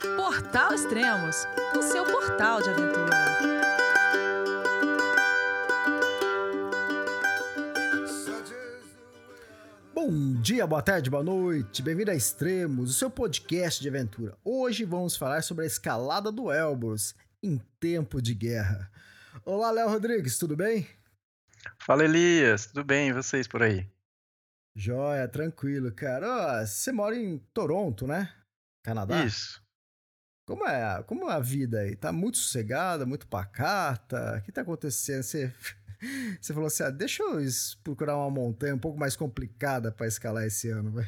Portal Extremos, o seu portal de aventura. Bom dia, boa tarde, boa noite. Bem-vindo a Extremos, o seu podcast de aventura. Hoje vamos falar sobre a escalada do Elbrus em tempo de guerra. Olá, Léo Rodrigues, tudo bem? Fala, Elias, tudo bem? E vocês por aí? Joia, tranquilo, cara. você mora em Toronto, né? Canadá? Isso. Como é, como é a vida aí? Tá muito sossegada, muito pacata? O que tá acontecendo? Você, você falou assim: ah, deixa eu procurar uma montanha um pouco mais complicada para escalar esse ano, vai.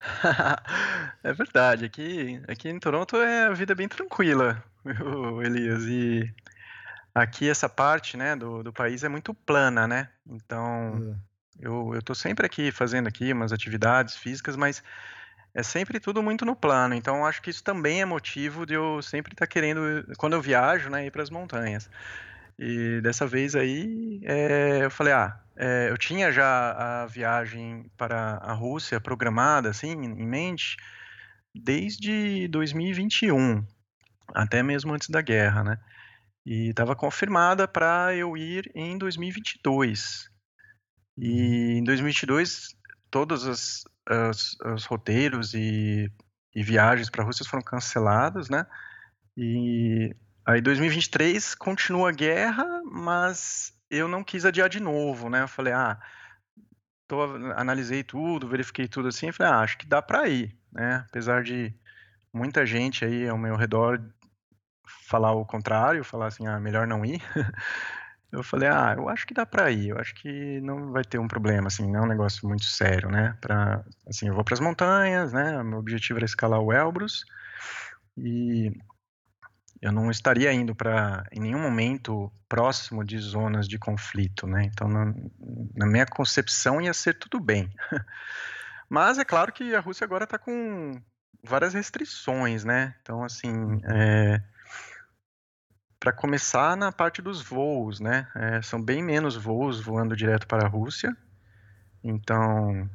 é verdade, aqui, aqui em Toronto é a vida bem tranquila, Elias. E aqui essa parte né, do, do país é muito plana, né? Então é. eu, eu tô sempre aqui fazendo aqui umas atividades físicas, mas é sempre tudo muito no plano. Então, acho que isso também é motivo de eu sempre estar tá querendo, quando eu viajo, né, ir para as montanhas. E dessa vez aí, é, eu falei, ah, é, eu tinha já a viagem para a Rússia programada, assim, em mente, desde 2021, até mesmo antes da guerra, né? E estava confirmada para eu ir em 2022. E em 2022, todas as os, os roteiros e, e viagens para a Rússia foram cancelados, né? E aí 2023 continua a guerra, mas eu não quis adiar de novo, né? Eu falei, ah, tô, analisei tudo, verifiquei tudo assim, falei, ah, acho que dá para ir, né? Apesar de muita gente aí ao meu redor falar o contrário, falar assim, ah, melhor não ir. Eu falei, ah, eu acho que dá para ir, eu acho que não vai ter um problema, assim, não é um negócio muito sério, né? Pra, assim, eu vou para as montanhas, né? Meu objetivo era escalar o Elbrus e eu não estaria indo para, em nenhum momento, próximo de zonas de conflito, né? Então, na, na minha concepção, ia ser tudo bem. Mas é claro que a Rússia agora está com várias restrições, né? Então, assim, é, para começar na parte dos voos, né? É, são bem menos voos voando direto para a Rússia. Então,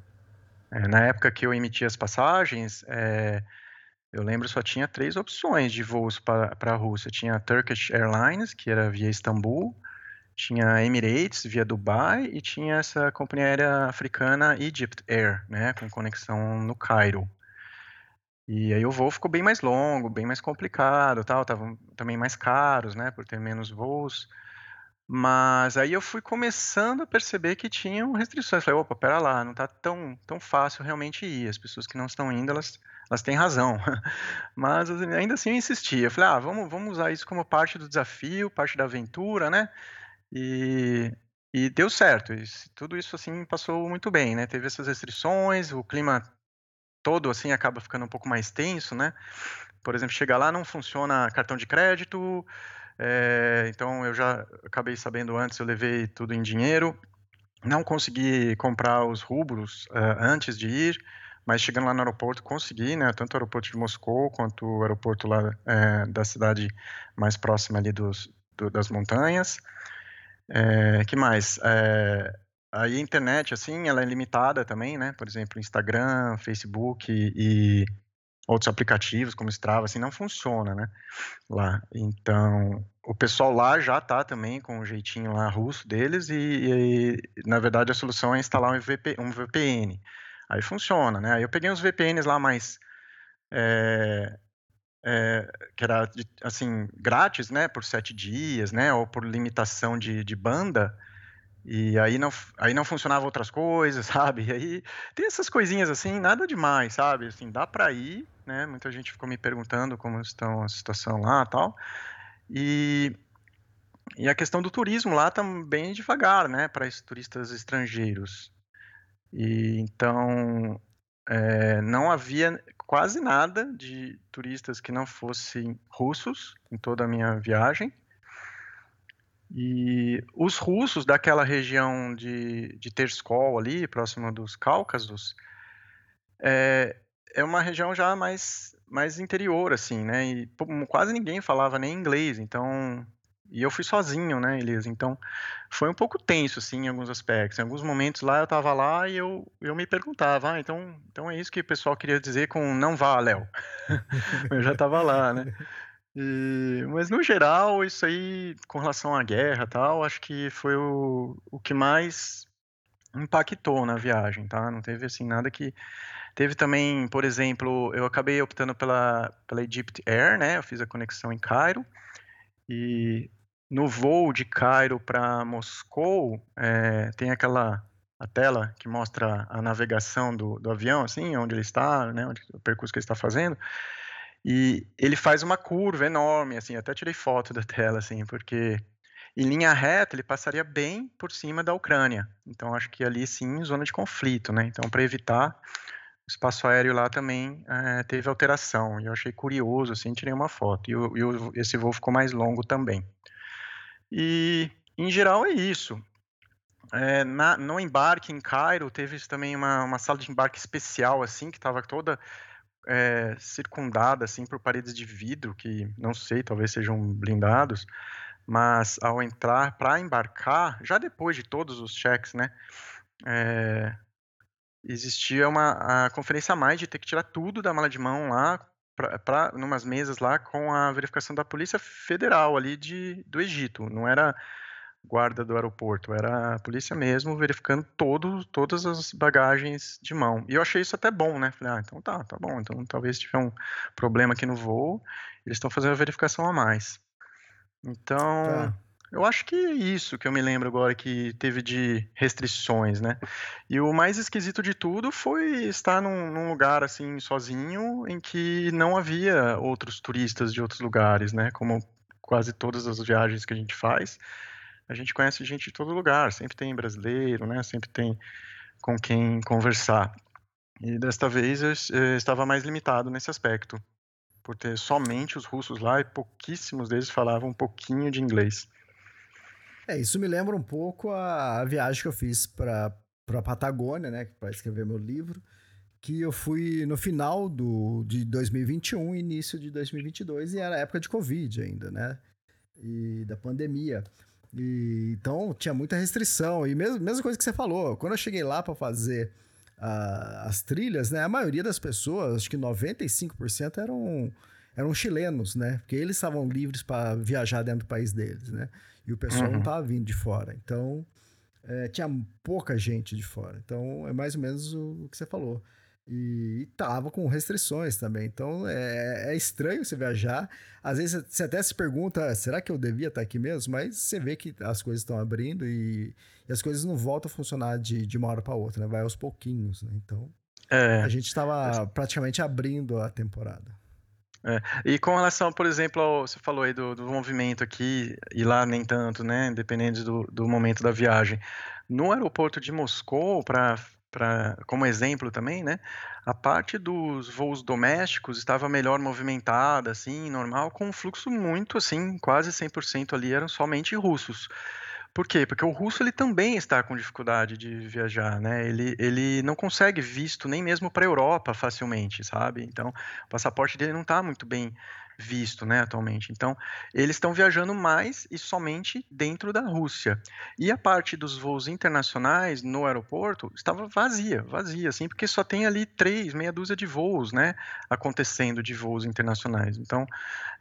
é, na época que eu emiti as passagens, é, eu lembro só tinha três opções de voos para a Rússia. Tinha a Turkish Airlines, que era via Istambul, tinha a Emirates via Dubai e tinha essa companhia aérea africana Egypt Air, né, com conexão no Cairo. E aí o voo ficou bem mais longo, bem mais complicado, tal, estavam também mais caros, né, por ter menos voos. Mas aí eu fui começando a perceber que tinham restrições. Falei, opa, pera lá, não está tão, tão fácil realmente ir. As pessoas que não estão indo, elas, elas têm razão. Mas ainda assim eu insistia. Eu falei, ah, vamos, vamos usar isso como parte do desafio, parte da aventura, né? E, e deu certo. E tudo isso assim passou muito bem, né? Teve essas restrições, o clima todo assim acaba ficando um pouco mais tenso, né? Por exemplo, chegar lá não funciona cartão de crédito, é, então eu já acabei sabendo antes, eu levei tudo em dinheiro, não consegui comprar os rubros uh, antes de ir, mas chegando lá no aeroporto consegui, né? Tanto o aeroporto de Moscou quanto o aeroporto lá é, da cidade mais próxima ali dos, do, das montanhas. É, que mais? É, Aí a internet, assim, ela é limitada também, né? Por exemplo, Instagram, Facebook e, outros aplicativos como Strava, assim, não funciona, né? Lá. Então, o pessoal lá já tá também com o um jeitinho lá russo deles e, e, na verdade, a solução é instalar um, VP, um VPN. Aí funciona, né? Aí eu peguei uns VPNs lá mais... É, é, que era, assim, grátis, né? Por sete dias, né? Ou por limitação de, de banda e aí não, aí não funcionava outras coisas, sabe? E aí tem essas coisinhas assim, nada demais, sabe? Assim, dá para ir, né? Muita gente ficou me perguntando como estão a situação lá, tal. E e a questão do turismo lá também tá devagar, né, para turistas estrangeiros. E então é, não havia quase nada de turistas que não fossem russos em toda a minha viagem. E os russos daquela região de, de Terskol ali, próxima dos Cáucasos, é, é uma região já mais, mais interior, assim, né? E quase ninguém falava nem inglês, então e eu fui sozinho, né, Elias? Então, foi um pouco tenso, assim, em alguns aspectos. Em alguns momentos lá, eu tava lá e eu, eu me perguntava, ah, então, então é isso que o pessoal queria dizer com não vá, Léo. eu já tava lá, né? E, mas no geral, isso aí, com relação à guerra tal, acho que foi o, o que mais impactou na viagem, tá? Não teve assim nada que teve também, por exemplo, eu acabei optando pela pela Egypt Air, né? Eu fiz a conexão em Cairo e no voo de Cairo para Moscou é, tem aquela a tela que mostra a navegação do, do avião, assim, onde ele está, né? O percurso que ele está fazendo. E ele faz uma curva enorme, assim. Até tirei foto da tela, assim, porque em linha reta, ele passaria bem por cima da Ucrânia. Então, acho que ali sim, zona de conflito, né? Então, para evitar, o espaço aéreo lá também é, teve alteração. E eu achei curioso, assim, tirei uma foto. E, esse voo ficou mais longo também. E, em geral, é isso. É, na, no embarque em Cairo, teve também uma, uma sala de embarque especial, assim, que estava toda é, circundada, assim, por paredes de vidro, que não sei, talvez sejam blindados mas ao entrar para embarcar, já depois de todos os cheques, né, é, existia uma a conferência a mais de ter que tirar tudo da mala de mão lá para numas mesas lá com a verificação da polícia federal ali de do Egito, não era guarda do aeroporto, era a polícia mesmo verificando todo, todas as bagagens de mão. E eu achei isso até bom, né? Falei, ah, então tá, tá bom. Então talvez tiver um problema aqui no voo, eles estão fazendo a verificação a mais. Então, tá. eu acho que é isso que eu me lembro agora que teve de restrições, né? E o mais esquisito de tudo foi estar num, num lugar assim sozinho em que não havia outros turistas de outros lugares, né? Como quase todas as viagens que a gente faz, a gente conhece gente de todo lugar, sempre tem brasileiro, né? Sempre tem com quem conversar. E desta vez eu, eu estava mais limitado nesse aspecto por ter somente os russos lá e pouquíssimos deles falavam um pouquinho de inglês. É, isso me lembra um pouco a, a viagem que eu fiz para a Patagônia, né, para escrever meu livro, que eu fui no final do, de 2021, início de 2022, e era época de Covid ainda, né, e da pandemia. E, então tinha muita restrição, e mesmo, mesma coisa que você falou, quando eu cheguei lá para fazer as trilhas, né? A maioria das pessoas, acho que 95% eram, eram chilenos, né? Porque eles estavam livres para viajar dentro do país deles, né? E o pessoal uhum. não estava vindo de fora. Então, é, tinha pouca gente de fora. Então, é mais ou menos o, o que você falou. E, tava com restrições também. Então é, é, estranho você viajar. Às vezes você até se pergunta: será que eu devia estar aqui mesmo? Mas você vê que as coisas estão abrindo e, e, as coisas não voltam a funcionar de, de uma hora para outra, né? Vai aos pouquinhos. Né? Então é. a gente estava praticamente abrindo a temporada. É. E com relação, por exemplo, ao, você falou aí do, do, movimento aqui, e lá nem tanto, né? Dependendo do, do momento da viagem. No aeroporto de Moscou, para como exemplo também, né? A parte dos voos domésticos estava melhor movimentada, assim, normal, com um fluxo muito, assim, quase 100% ali eram somente russos. Por quê? Porque o russo ele também está com dificuldade de viajar, né? Ele, ele não consegue visto nem mesmo para a Europa facilmente, sabe? Então, o passaporte dele não está muito bem visto, né, atualmente. Então, eles estão viajando mais e somente dentro da Rússia. E a parte dos voos internacionais no aeroporto estava vazia, vazia, assim, porque só tem ali três, meia dúzia de voos, né, acontecendo de voos internacionais. Então,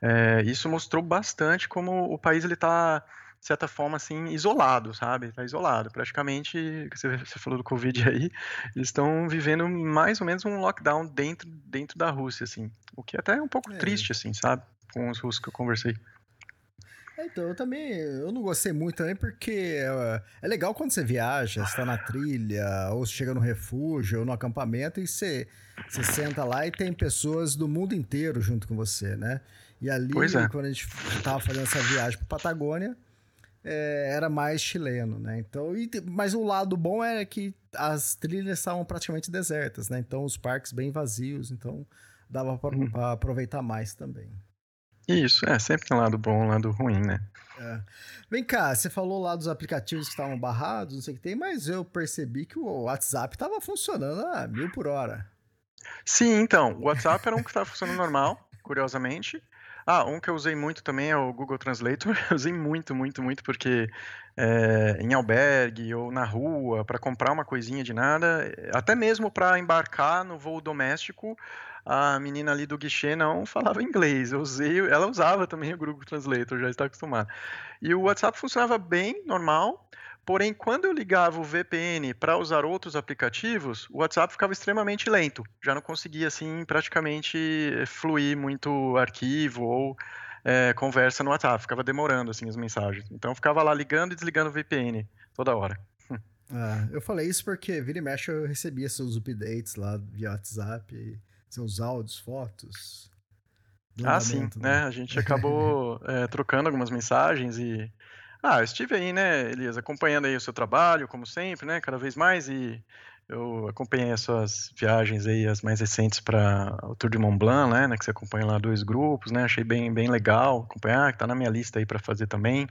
é, isso mostrou bastante como o país ele está de certa forma, assim, isolado, sabe? Está isolado. Praticamente, você, você falou do Covid aí, eles estão vivendo mais ou menos um lockdown dentro, dentro da Rússia, assim. O que até é um pouco é. triste, assim, sabe? Com os russos que eu conversei. É, então, eu também, eu não gostei muito também porque é, é legal quando você viaja, você tá na trilha, ou você chega no refúgio, ou no acampamento, e você, você senta lá e tem pessoas do mundo inteiro junto com você, né? E ali, é. quando a gente tava fazendo essa viagem pra Patagônia, é, era mais chileno, né? Então, e, mas o lado bom é que as trilhas estavam praticamente desertas, né? Então os parques bem vazios, então dava para uhum. aproveitar mais também. Isso, é, sempre tem um lado bom, um lado ruim, né? É. Vem cá, você falou lá dos aplicativos que estavam barrados, não sei o que tem, mas eu percebi que o WhatsApp estava funcionando a mil por hora. Sim, então, o WhatsApp era um que estava funcionando normal, curiosamente. Ah, um que eu usei muito também é o Google Translator. Eu usei muito, muito, muito, porque é, em albergue ou na rua, para comprar uma coisinha de nada, até mesmo para embarcar no voo doméstico, a menina ali do guichê não falava inglês. Eu usei, ela usava também o Google Translator, já está acostumada. E o WhatsApp funcionava bem, normal. Porém, quando eu ligava o VPN para usar outros aplicativos, o WhatsApp ficava extremamente lento. Já não conseguia, assim, praticamente fluir muito arquivo ou é, conversa no WhatsApp. Ficava demorando, assim, as mensagens. Então, eu ficava lá ligando e desligando o VPN toda hora. Ah, eu falei isso porque vira e mexe eu recebia seus updates lá via WhatsApp, seus áudios, fotos. Ah, sim, né? né? A gente acabou é, trocando algumas mensagens e ah, estive aí, né, Elias, acompanhando aí o seu trabalho, como sempre, né, cada vez mais, e eu acompanhei as suas viagens aí, as mais recentes para o Tour de Mont Blanc, né, né, que você acompanha lá dois grupos, né, achei bem, bem legal acompanhar, que tá na minha lista aí para fazer também.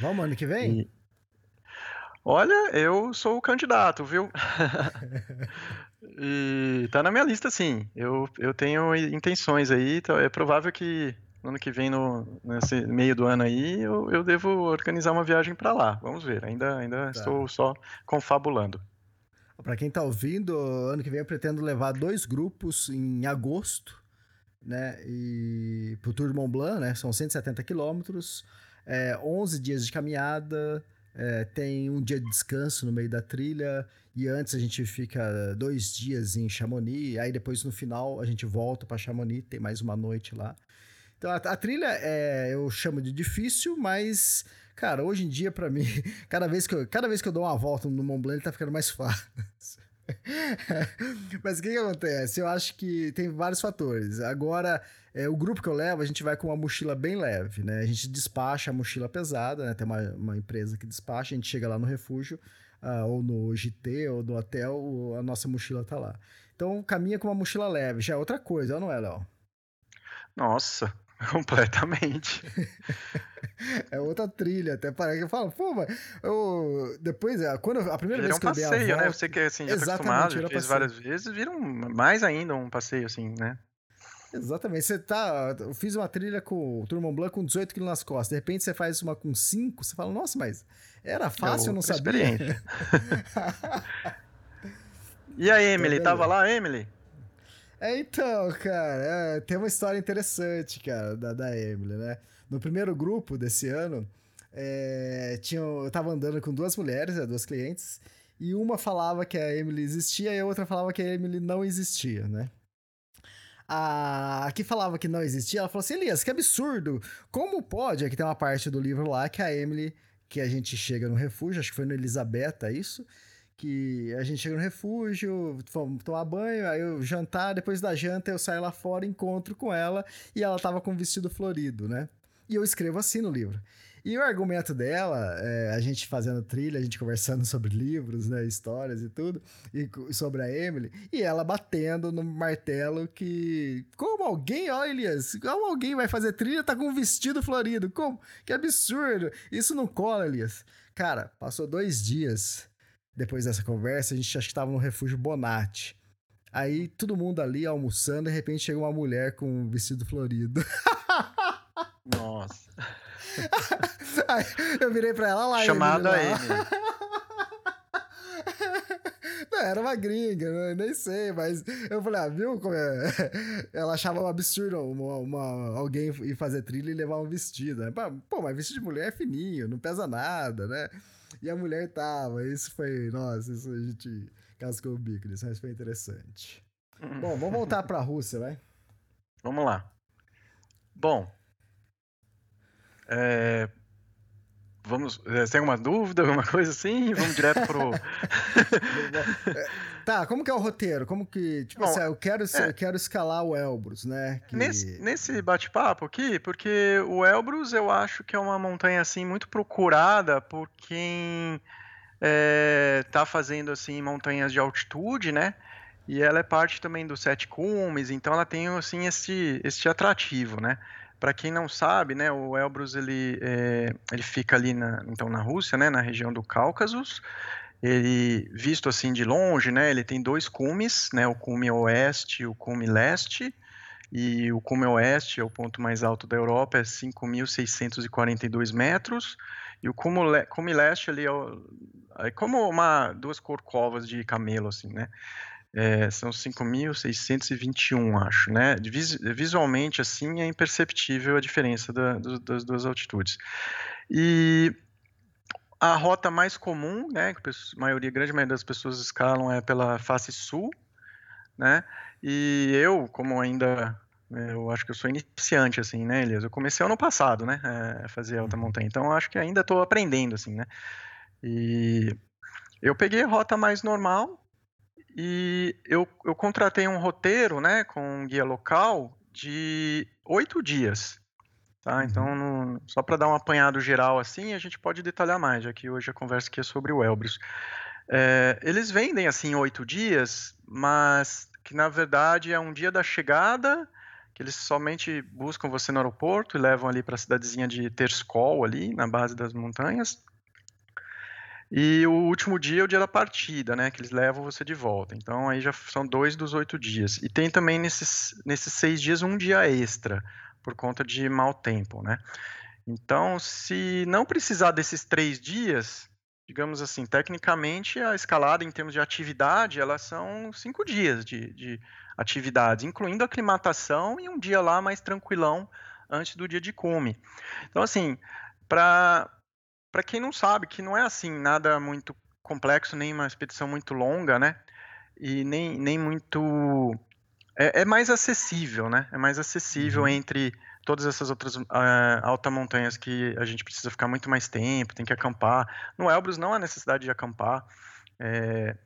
Vamos ano que vem? E... Olha, eu sou o candidato, viu? e tá na minha lista, sim. Eu, eu tenho intenções aí, então é provável que no ano que vem, no, nesse meio do ano aí, eu, eu devo organizar uma viagem para lá. Vamos ver. Ainda, ainda tá. estou só confabulando. Para quem está ouvindo, ano que vem eu pretendo levar dois grupos em agosto, né? E pro Tour de Mont Blanc, né? São 170 quilômetros, é, 11 dias de caminhada, é, tem um dia de descanso no meio da trilha e antes a gente fica dois dias em Chamonix, aí depois no final a gente volta para Chamonix, tem mais uma noite lá. Então a, a trilha é, eu chamo de difícil, mas cara, hoje em dia para mim, cada vez que eu, cada vez que eu dou uma volta no Mont Blanc, ele tá ficando mais fácil. Mas o que, que, acontece? Eu acho que tem vários fatores. Agora, é, o grupo que eu levo, a gente vai com uma mochila bem leve, né? A gente despacha a mochila pesada, né? Tem uma, uma empresa que despacha, a gente chega lá no refúgio, uh, ou no GT, ou no hotel, a nossa mochila tá lá. Então, caminha com uma mochila leve, já é outra coisa, não é, Léo? Nossa, Completamente. é outra trilha, até parece que eu falo, pô, mas eu, depois, é, quando eu, a primeira vira vez que um passeio, eu dei a volta, né? Você que assim, já tá acostumado, já fez várias vezes, vira um, mais ainda um passeio, assim, né? Exatamente. Você tá. Eu fiz uma trilha com o Turmão Blanc com 18 quilos nas costas. De repente você faz uma com 5, você fala, nossa, mas era fácil, é eu não sabia. E a Emily, tava lá, Emily? É, então, cara, é, tem uma história interessante, cara, da, da Emily, né? No primeiro grupo desse ano, é, tinha, eu tava andando com duas mulheres, né, duas clientes, e uma falava que a Emily existia e a outra falava que a Emily não existia, né? A, a que falava que não existia, ela falou assim: Elias, que absurdo! Como pode? Aqui tem uma parte do livro lá que a Emily, que a gente chega no refúgio, acho que foi no Elisabetta isso, que a gente chega no refúgio, vamos tomar banho, aí eu jantar, depois da janta eu saio lá fora, encontro com ela e ela tava com um vestido florido, né? E eu escrevo assim no livro. E o argumento dela, é, a gente fazendo trilha, a gente conversando sobre livros, né, histórias e tudo, e sobre a Emily, e ela batendo no martelo que. Como alguém, ó, Elias, como alguém vai fazer trilha tá com um vestido florido? Como? Que absurdo! Isso não cola, Elias. Cara, passou dois dias depois dessa conversa, a gente acho que estava no refúgio Bonatti. Aí todo mundo ali almoçando, de repente chega uma mulher com um vestido florido. Nossa. Aí eu virei pra ela lá. Chamada aí. Não, era uma gringa, né? nem sei, mas eu falei, ah, viu como é? Ela achava um absurdo uma, uma, alguém ir fazer trilha e levar um vestido, né? Pô, mas vestido de mulher é fininho, não pesa nada, né? E a mulher tava. Isso foi. Nossa, isso a gente cascou o bico isso mas foi interessante. Uhum. Bom, vamos voltar pra Rússia, vai? Vamos lá. Bom. É, Vamos. Você tem alguma dúvida, alguma coisa assim? Vamos direto pro. tá, como que é o roteiro? Como que. Tipo Bom, assim, eu quero, é, eu quero escalar o Elbrus, né? Que... Nesse, nesse bate-papo aqui, porque o Elbrus eu acho que é uma montanha assim muito procurada por quem é, tá fazendo assim montanhas de altitude, né? E ela é parte também dos sete cumes, então ela tem assim esse, esse atrativo, né? Para quem não sabe, né, o Elbrus ele, é, ele fica ali na, então na Rússia, né, na região do Cáucaso. Ele visto assim de longe, né, ele tem dois cumes, né, o cume oeste e o cume leste. e o Cume Oeste é o ponto mais alto da Europa, é 5.642 metros, e o Cume, Cume Leste ali é, é, como uma, duas corcovas de camelo, assim, né? É, são 5.621, acho, né? Vis, visualmente, assim, é imperceptível a diferença da, do, das duas altitudes. E a rota mais comum, né, que a maioria, grande maioria das pessoas escalam é pela face sul, né? E eu, como ainda eu acho que eu sou iniciante, assim, né, Elias? Eu comecei ano passado, né, a fazer alta uhum. montanha, então acho que ainda estou aprendendo, assim, né? E eu peguei a rota mais normal, e eu, eu contratei um roteiro, né, com um guia local de oito dias. Tá? Uhum. Então, no, só para dar um apanhado geral assim, a gente pode detalhar mais, já que hoje a conversa aqui é sobre o Elbrus. É, eles vendem assim oito dias, mas que na verdade é um dia da chegada, que eles somente buscam você no aeroporto e levam ali para a cidadezinha de Terskol ali na base das montanhas. E o último dia é o dia da partida, né? Que eles levam você de volta. Então aí já são dois dos oito dias. E tem também nesses, nesses seis dias um dia extra, por conta de mau tempo, né? Então, se não precisar desses três dias, digamos assim, tecnicamente a escalada em termos de atividade, elas são cinco dias de, de atividades, incluindo aclimatação e um dia lá mais tranquilão antes do dia de cume. Então, assim, para quem não sabe, que não é assim nada muito complexo, nem uma expedição muito longa, né? E nem, nem muito. É, é mais acessível, né? É mais acessível uhum. entre todas essas outras uh, altas montanhas que a gente precisa ficar muito mais tempo, tem que acampar. No Elbrus não há necessidade de acampar. É,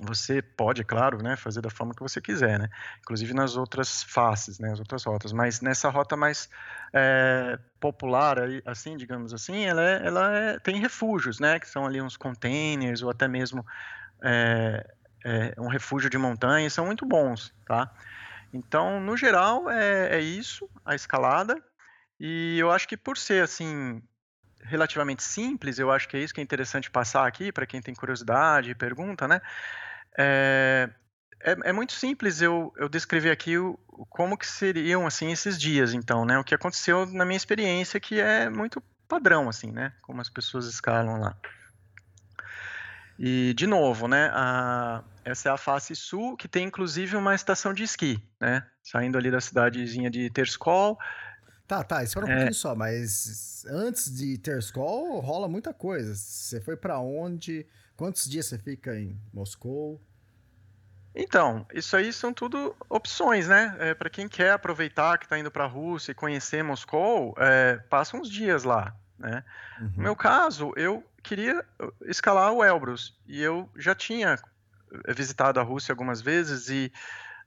você pode, é claro, né, fazer da forma que você quiser, né? Inclusive nas outras faces, né, as outras rotas. Mas nessa rota mais é, popular, assim, digamos assim, ela, é, ela é, tem refúgios, né, que são ali uns containers ou até mesmo é, um refúgio de montanha, são muito bons, tá? Então, no geral, é, é isso, a escalada. E eu acho que por ser assim relativamente simples, eu acho que é isso que é interessante passar aqui para quem tem curiosidade e pergunta, né? É, é, é, muito simples eu, eu descrever aqui o, como que seriam assim esses dias, então, né? O que aconteceu na minha experiência que é muito padrão, assim, né? Como as pessoas escalam lá. E de novo, né? A, essa é a face sul que tem inclusive uma estação de esqui, né? Saindo ali da cidadezinha de Terskol. Tá, tá, espera um é... pouquinho só, mas antes de Terskol rola muita coisa. Você foi para onde? Quantos dias você fica em Moscou? Então, isso aí são tudo opções, né? É, para quem quer aproveitar que está indo para a Rússia e conhecer Moscou, é, passa uns dias lá, né? Uhum. No meu caso, eu queria escalar o Elbrus e eu já tinha visitado a Rússia algumas vezes e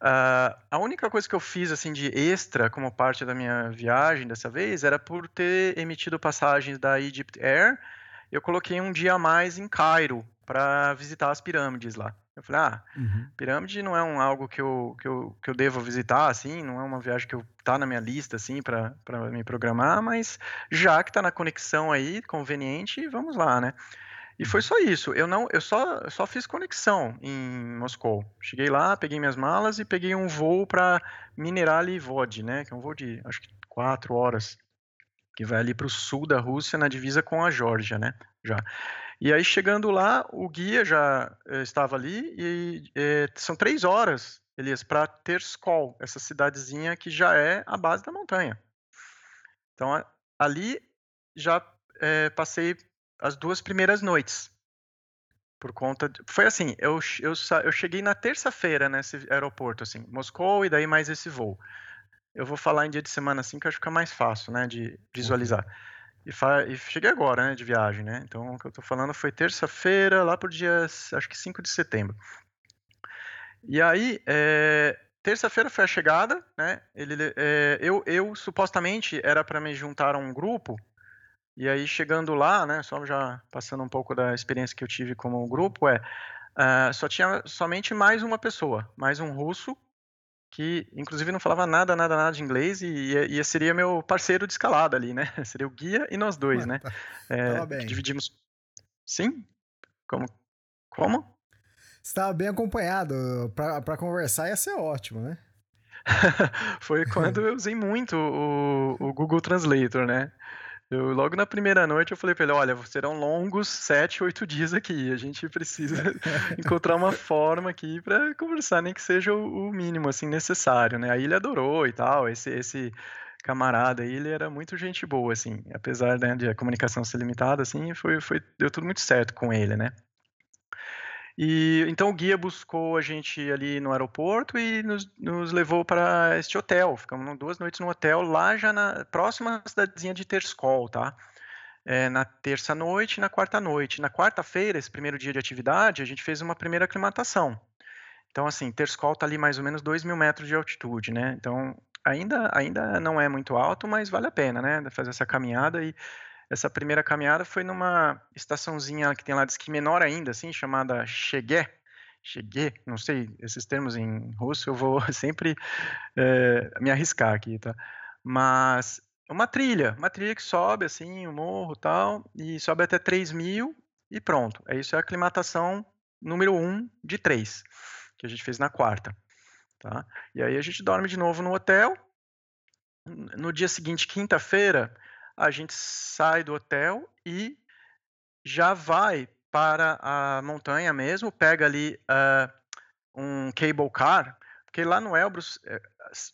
uh, a única coisa que eu fiz assim de extra como parte da minha viagem dessa vez era por ter emitido passagens da Egypt Air, eu coloquei um dia a mais em Cairo para visitar as pirâmides lá. Eu falei, ah, uhum. pirâmide não é um, algo que eu, que, eu, que eu devo visitar, assim, não é uma viagem que eu, tá na minha lista, assim, para me programar, mas já que tá na conexão aí, conveniente, vamos lá, né? E foi só isso. Eu não, eu só, eu só fiz conexão em Moscou. Cheguei lá, peguei minhas malas e peguei um voo para Minerali Vod, né? Que é um voo de acho que quatro horas, que vai ali para o sul da Rússia, na divisa com a Geórgia, né? Já. E aí, chegando lá, o guia já eh, estava ali e eh, são três horas, Elias, para Terskol, essa cidadezinha que já é a base da montanha. Então, a, ali já eh, passei as duas primeiras noites. Por conta. De, foi assim, eu, eu, eu cheguei na terça-feira nesse aeroporto, assim, Moscou e daí mais esse voo. Eu vou falar em dia de semana assim, que acho que fica mais fácil, né, de visualizar. Uhum. E, e, cheguei agora, né, de viagem, né? Então, o que eu tô falando foi terça-feira, lá pro dia, acho que 5 de setembro. E aí, é, terça-feira foi a chegada, né? Ele, é, eu, eu supostamente era para me juntar a um grupo. E aí, chegando lá, né? Só já passando um pouco da experiência que eu tive como grupo, é uh, só tinha somente mais uma pessoa, mais um russo que inclusive não falava nada, nada, nada de inglês e, e, seria meu parceiro de escalada ali, né? Seria o guia e nós dois, né? Tá, é, dividimos. Sim? Como? Como? Estava bem acompanhado. Para conversar ia ser ótimo, né? foi quando eu usei muito o, o Google Translator, né? Eu, logo na primeira noite eu falei para ele, olha, serão longos sete, oito dias aqui. A gente precisa encontrar uma forma aqui para conversar, nem que seja o, o, mínimo assim necessário, né? Aí ele adorou e tal. Esse esse camarada aí, ele era muito gente boa, assim, apesar né, de a comunicação ser limitada, assim, foi, foi deu tudo muito certo com ele, né? E então o guia buscou a gente ali no aeroporto e nos, nos levou para este hotel. Ficamos duas noites no hotel, lá já na próxima cidadezinha de Terskol, tá? É, na terça noite e na quarta noite. Na quarta-feira, esse primeiro dia de atividade, a gente fez uma primeira aclimatação. Então, assim, Terskol está ali mais ou menos 2 mil metros de altitude, né? Então, ainda, ainda não é muito alto, mas vale a pena, né? Fazer essa caminhada e essa primeira caminhada foi numa estaçãozinha que tem lá de esqui menor ainda, assim, chamada Chegué. Chegué, não sei esses termos em russo, eu vou sempre é, me arriscar aqui, tá? Mas uma trilha, uma trilha que sobe assim, o um morro tal, e sobe até 3 mil e pronto. É isso é a aclimatação número 1 um de 3, que a gente fez na quarta. Tá? E aí a gente dorme de novo no hotel. No dia seguinte, quinta-feira, a gente sai do hotel e já vai para a montanha mesmo, pega ali uh, um cable car, porque lá no Elbrus, eh,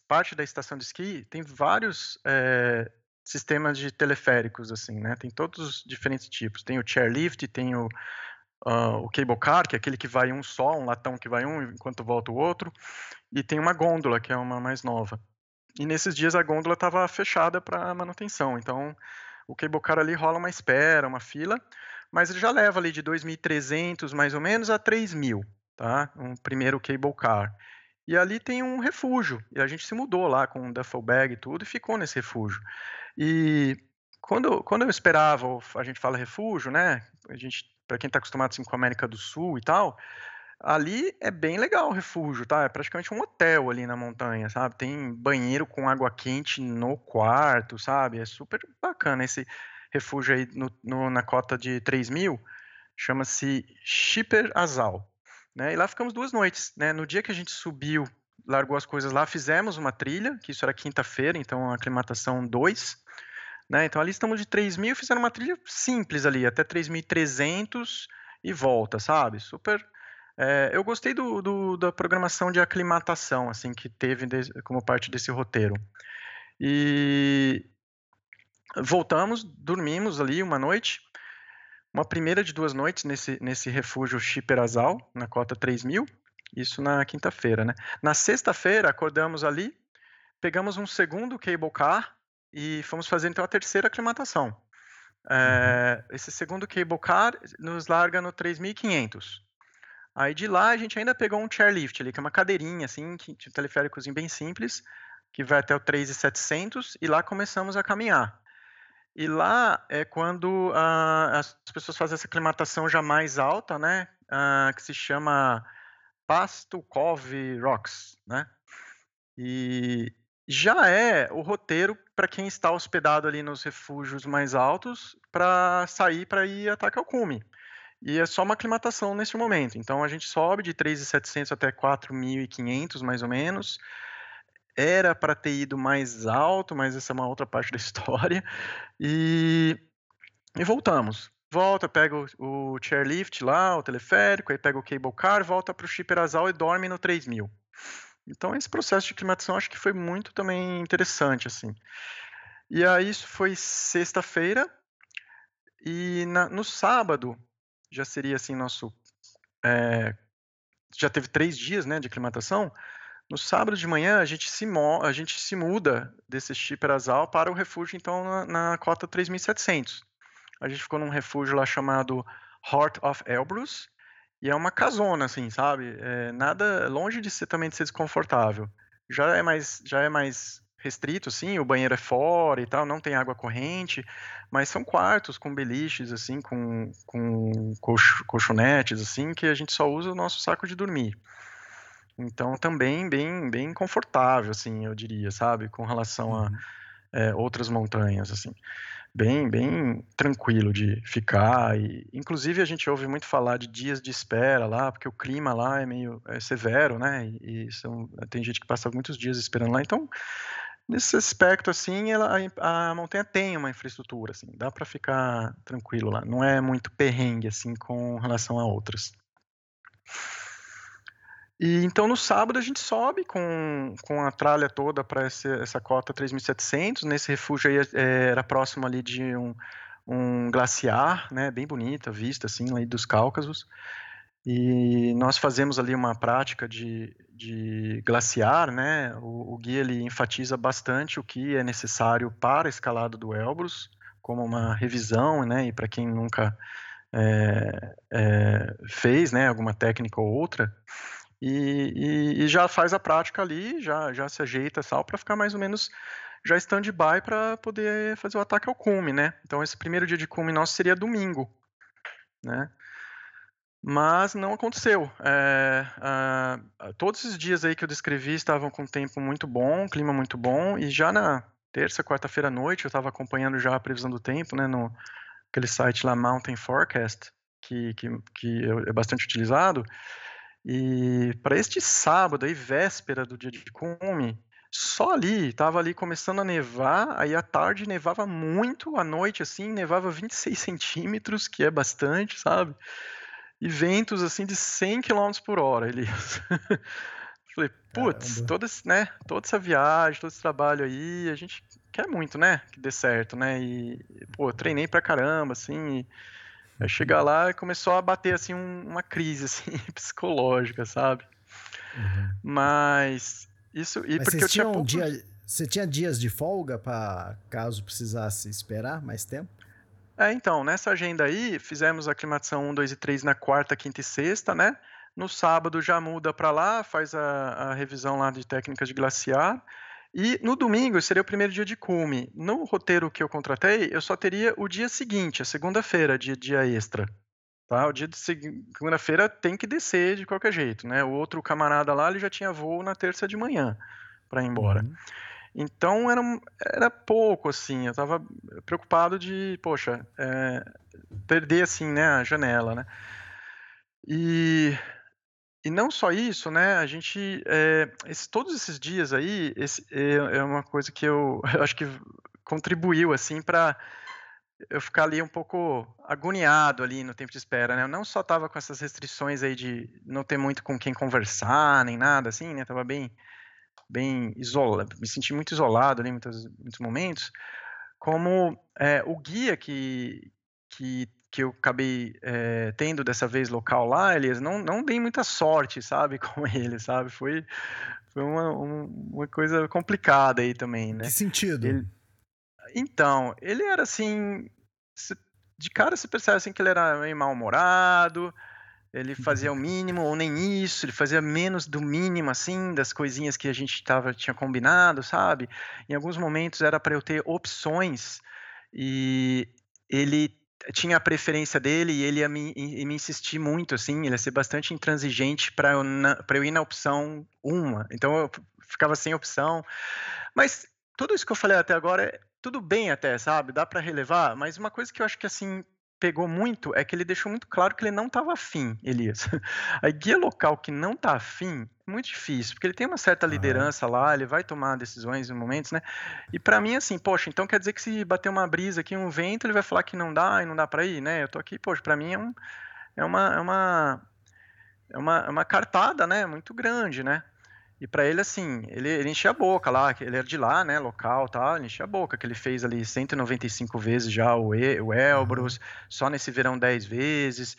parte da estação de esqui, tem vários é, sistemas de teleféricos, assim, né? Tem todos os diferentes tipos. Tem o chairlift, tem o, uh, o cable car, que é aquele que vai um só, um latão que vai um enquanto volta o outro, e tem uma gôndola, que é uma mais nova. E nesses dias a gôndola estava fechada para manutenção, então o cable ali rola uma espera, uma fila, mas ele já leva ali de 2.300 mais ou menos a 3.000, tá? Um primeiro cable car. E ali tem um refúgio, e a gente se mudou lá com um duffel bag e tudo, e ficou nesse refúgio. E quando, quando eu esperava, a gente fala refúgio, né? A gente, para quem está acostumado assim, com a América do Sul e tal, ali é bem legal o refúgio, tá? É praticamente um hotel ali na montanha, sabe? Tem banheiro com água quente no quarto, sabe? É super bacana esse refúgio aí no, no, na cota de 3 mil, chama-se Schipper Azal, né? E lá ficamos duas noites, né? No dia que a gente subiu, largou as coisas lá, fizemos uma trilha, que isso era quinta-feira, então aclimatação 2, né? Então ali estamos de 3 mil, fizeram uma trilha simples ali, até 3.300 e volta, sabe? Super é, eu gostei do, do, da programação de aclimatação, assim, que teve como parte desse roteiro. E voltamos, dormimos ali uma noite, uma primeira de duas noites nesse, nesse refúgio Chiperazal, na cota 3000, isso na quinta-feira, né? Na sexta-feira, acordamos ali, pegamos um segundo cable car e fomos fazer então a terceira aclimatação. É, esse segundo cable car nos larga no 3500. Aí de lá a gente ainda pegou um chairlift ali, que é uma cadeirinha, assim, que, um teleféricozinho bem simples, que vai até o 3,700, e lá começamos a caminhar. E lá é quando uh, as pessoas fazem essa aclimatação já mais alta, né? Uh, que se chama Pastukov Rocks, né? E já é o roteiro para quem está hospedado ali nos refúgios mais altos para sair para ir até Calcume. E é só uma aclimatação nesse momento. Então a gente sobe de 3.700 até 4.500 mais ou menos. Era para ter ido mais alto, mas essa é uma outra parte da história. E, e voltamos. Volta, pega o, o chairlift lá, o teleférico, aí pega o cable car, volta para o Chiperazal e dorme no 3000. Então esse processo de aclimatação acho que foi muito também interessante assim. E aí isso foi sexta-feira e na, no sábado já seria assim nosso. É, já teve três dias né, de aclimatação. No sábado de manhã a gente se, a gente se muda desse Chiperazal para o refúgio então na, na cota 3.700. A gente ficou num refúgio lá chamado Heart of Elbrus e é uma casona assim, sabe? É, nada longe de ser também de ser desconfortável. Já é mais já é mais restrito, assim, o banheiro é fora e tal, não tem água corrente, mas são quartos com beliches, assim, com, com colchonetes, assim, que a gente só usa o nosso saco de dormir. Então, também bem, bem confortável, assim, eu diria, sabe, com relação a, uhum. é, outras montanhas, assim. Bem, bem tranquilo de ficar e, inclusive, a gente ouve muito falar de dias de espera lá, porque o clima lá é meio é severo, né? E, e são, tem gente que passa muitos dias esperando lá. Então, nesse aspecto, assim, ela, a, a, montanha tem uma infraestrutura, assim, dá para ficar tranquilo lá. Não é muito perrengue, assim, com relação a outras. E então no sábado a gente sobe com, com a tralha toda para essa cota 3.700. Nesse refúgio aí é, era próximo ali de um, um glaciar, né, bem bonita, vista assim, ali dos Cáucasos. E nós fazemos ali uma prática de, de glaciar, né? O, o, guia ele enfatiza bastante o que é necessário para a escalada do Elbrus, como uma revisão, né? E para quem nunca é, é, fez, né? Alguma técnica ou outra, e, e, e, já faz a prática ali, já, já se ajeita sal para ficar mais ou menos já stand-by para poder fazer o ataque ao cume, né? Então esse primeiro dia de cume nosso seria domingo, né? Mas não aconteceu. É, todos esses dias aí que eu descrevi estavam com tempo muito bom, clima muito bom, e já na terça, quarta-feira à noite eu estava acompanhando já a previsão do tempo, né? No aquele site lá Mountain Forecast, que, que, que é bastante utilizado. E para este sábado, aí, véspera do dia de cume, só ali, estava ali começando a nevar, aí à tarde nevava muito, à noite, assim, nevava 26 centímetros, que é bastante, sabe? E ventos, assim, de 100 km por hora, Elias. Falei, putz, toda, né, toda essa viagem, todo esse trabalho aí, a gente quer muito, né, que dê certo, né? E, pô, treinei pra caramba, assim, e Aí chegar lá e começou a bater assim um, uma crise assim, psicológica, sabe? Uhum. Mas isso e Mas porque eu tinha pouco... dia, você tinha dias de folga para caso precisasse esperar mais tempo? É, então, nessa agenda aí, fizemos a aclimatação 1, 2 e 3 na quarta, quinta e sexta, né? No sábado já muda para lá, faz a, a revisão lá de técnicas de glaciar. E no domingo seria o primeiro dia de cume. No roteiro que eu contratei, eu só teria o dia seguinte, a segunda-feira, de dia extra. Tá? O dia de segunda-feira tem que descer de qualquer jeito, né? O outro camarada lá, ele já tinha voo na terça de manhã para ir embora. Uhum. Então era, era pouco, assim, eu estava preocupado de, poxa, é, perder, assim, né, a janela, né? E e não só isso, né? A gente, é, esse, todos esses dias aí, esse, é, é, uma coisa que eu, eu acho que contribuiu assim para eu ficar ali um pouco agoniado ali no tempo de espera, né? Eu não só estava com essas restrições aí de não ter muito com quem conversar nem nada assim, né? Tava bem, bem isolado, me senti muito isolado ali em muitos, muitos momentos, como é, o guia que que que eu acabei é, tendo dessa vez local lá, eles não, não dei muita sorte, sabe, com ele, sabe? Foi, foi uma, uma coisa complicada aí também, né? Que sentido? Ele, então, ele era assim, de cara se percebe assim que ele era meio mal-humorado, ele fazia o mínimo ou nem isso, ele fazia menos do mínimo assim, das coisinhas que a gente tava, tinha combinado, sabe? Em alguns momentos era para eu ter opções e ele tinha a preferência dele e ele ia me, me insistir muito, assim, ele ia ser bastante intransigente para eu, eu ir na opção uma. Então eu ficava sem opção. Mas tudo isso que eu falei até agora, é tudo bem até, sabe? Dá para relevar, mas uma coisa que eu acho que, assim, pegou muito é que ele deixou muito claro que ele não estava afim, Elias. A guia local que não está afim é muito difícil, porque ele tem uma certa liderança lá, ele vai tomar decisões em momentos, né? E para mim, assim, poxa, então quer dizer que se bater uma brisa aqui, um vento, ele vai falar que não dá e não dá para ir, né? Eu tô aqui, poxa, para mim é, um, é uma. É uma é uma, é uma cartada, né? Muito grande, né? E para ele, assim, ele, ele enchia a boca lá, ele era de lá, né, local tal, ele enchia a boca, que ele fez ali 195 vezes já o, e, o Elbrus, só nesse verão 10 vezes.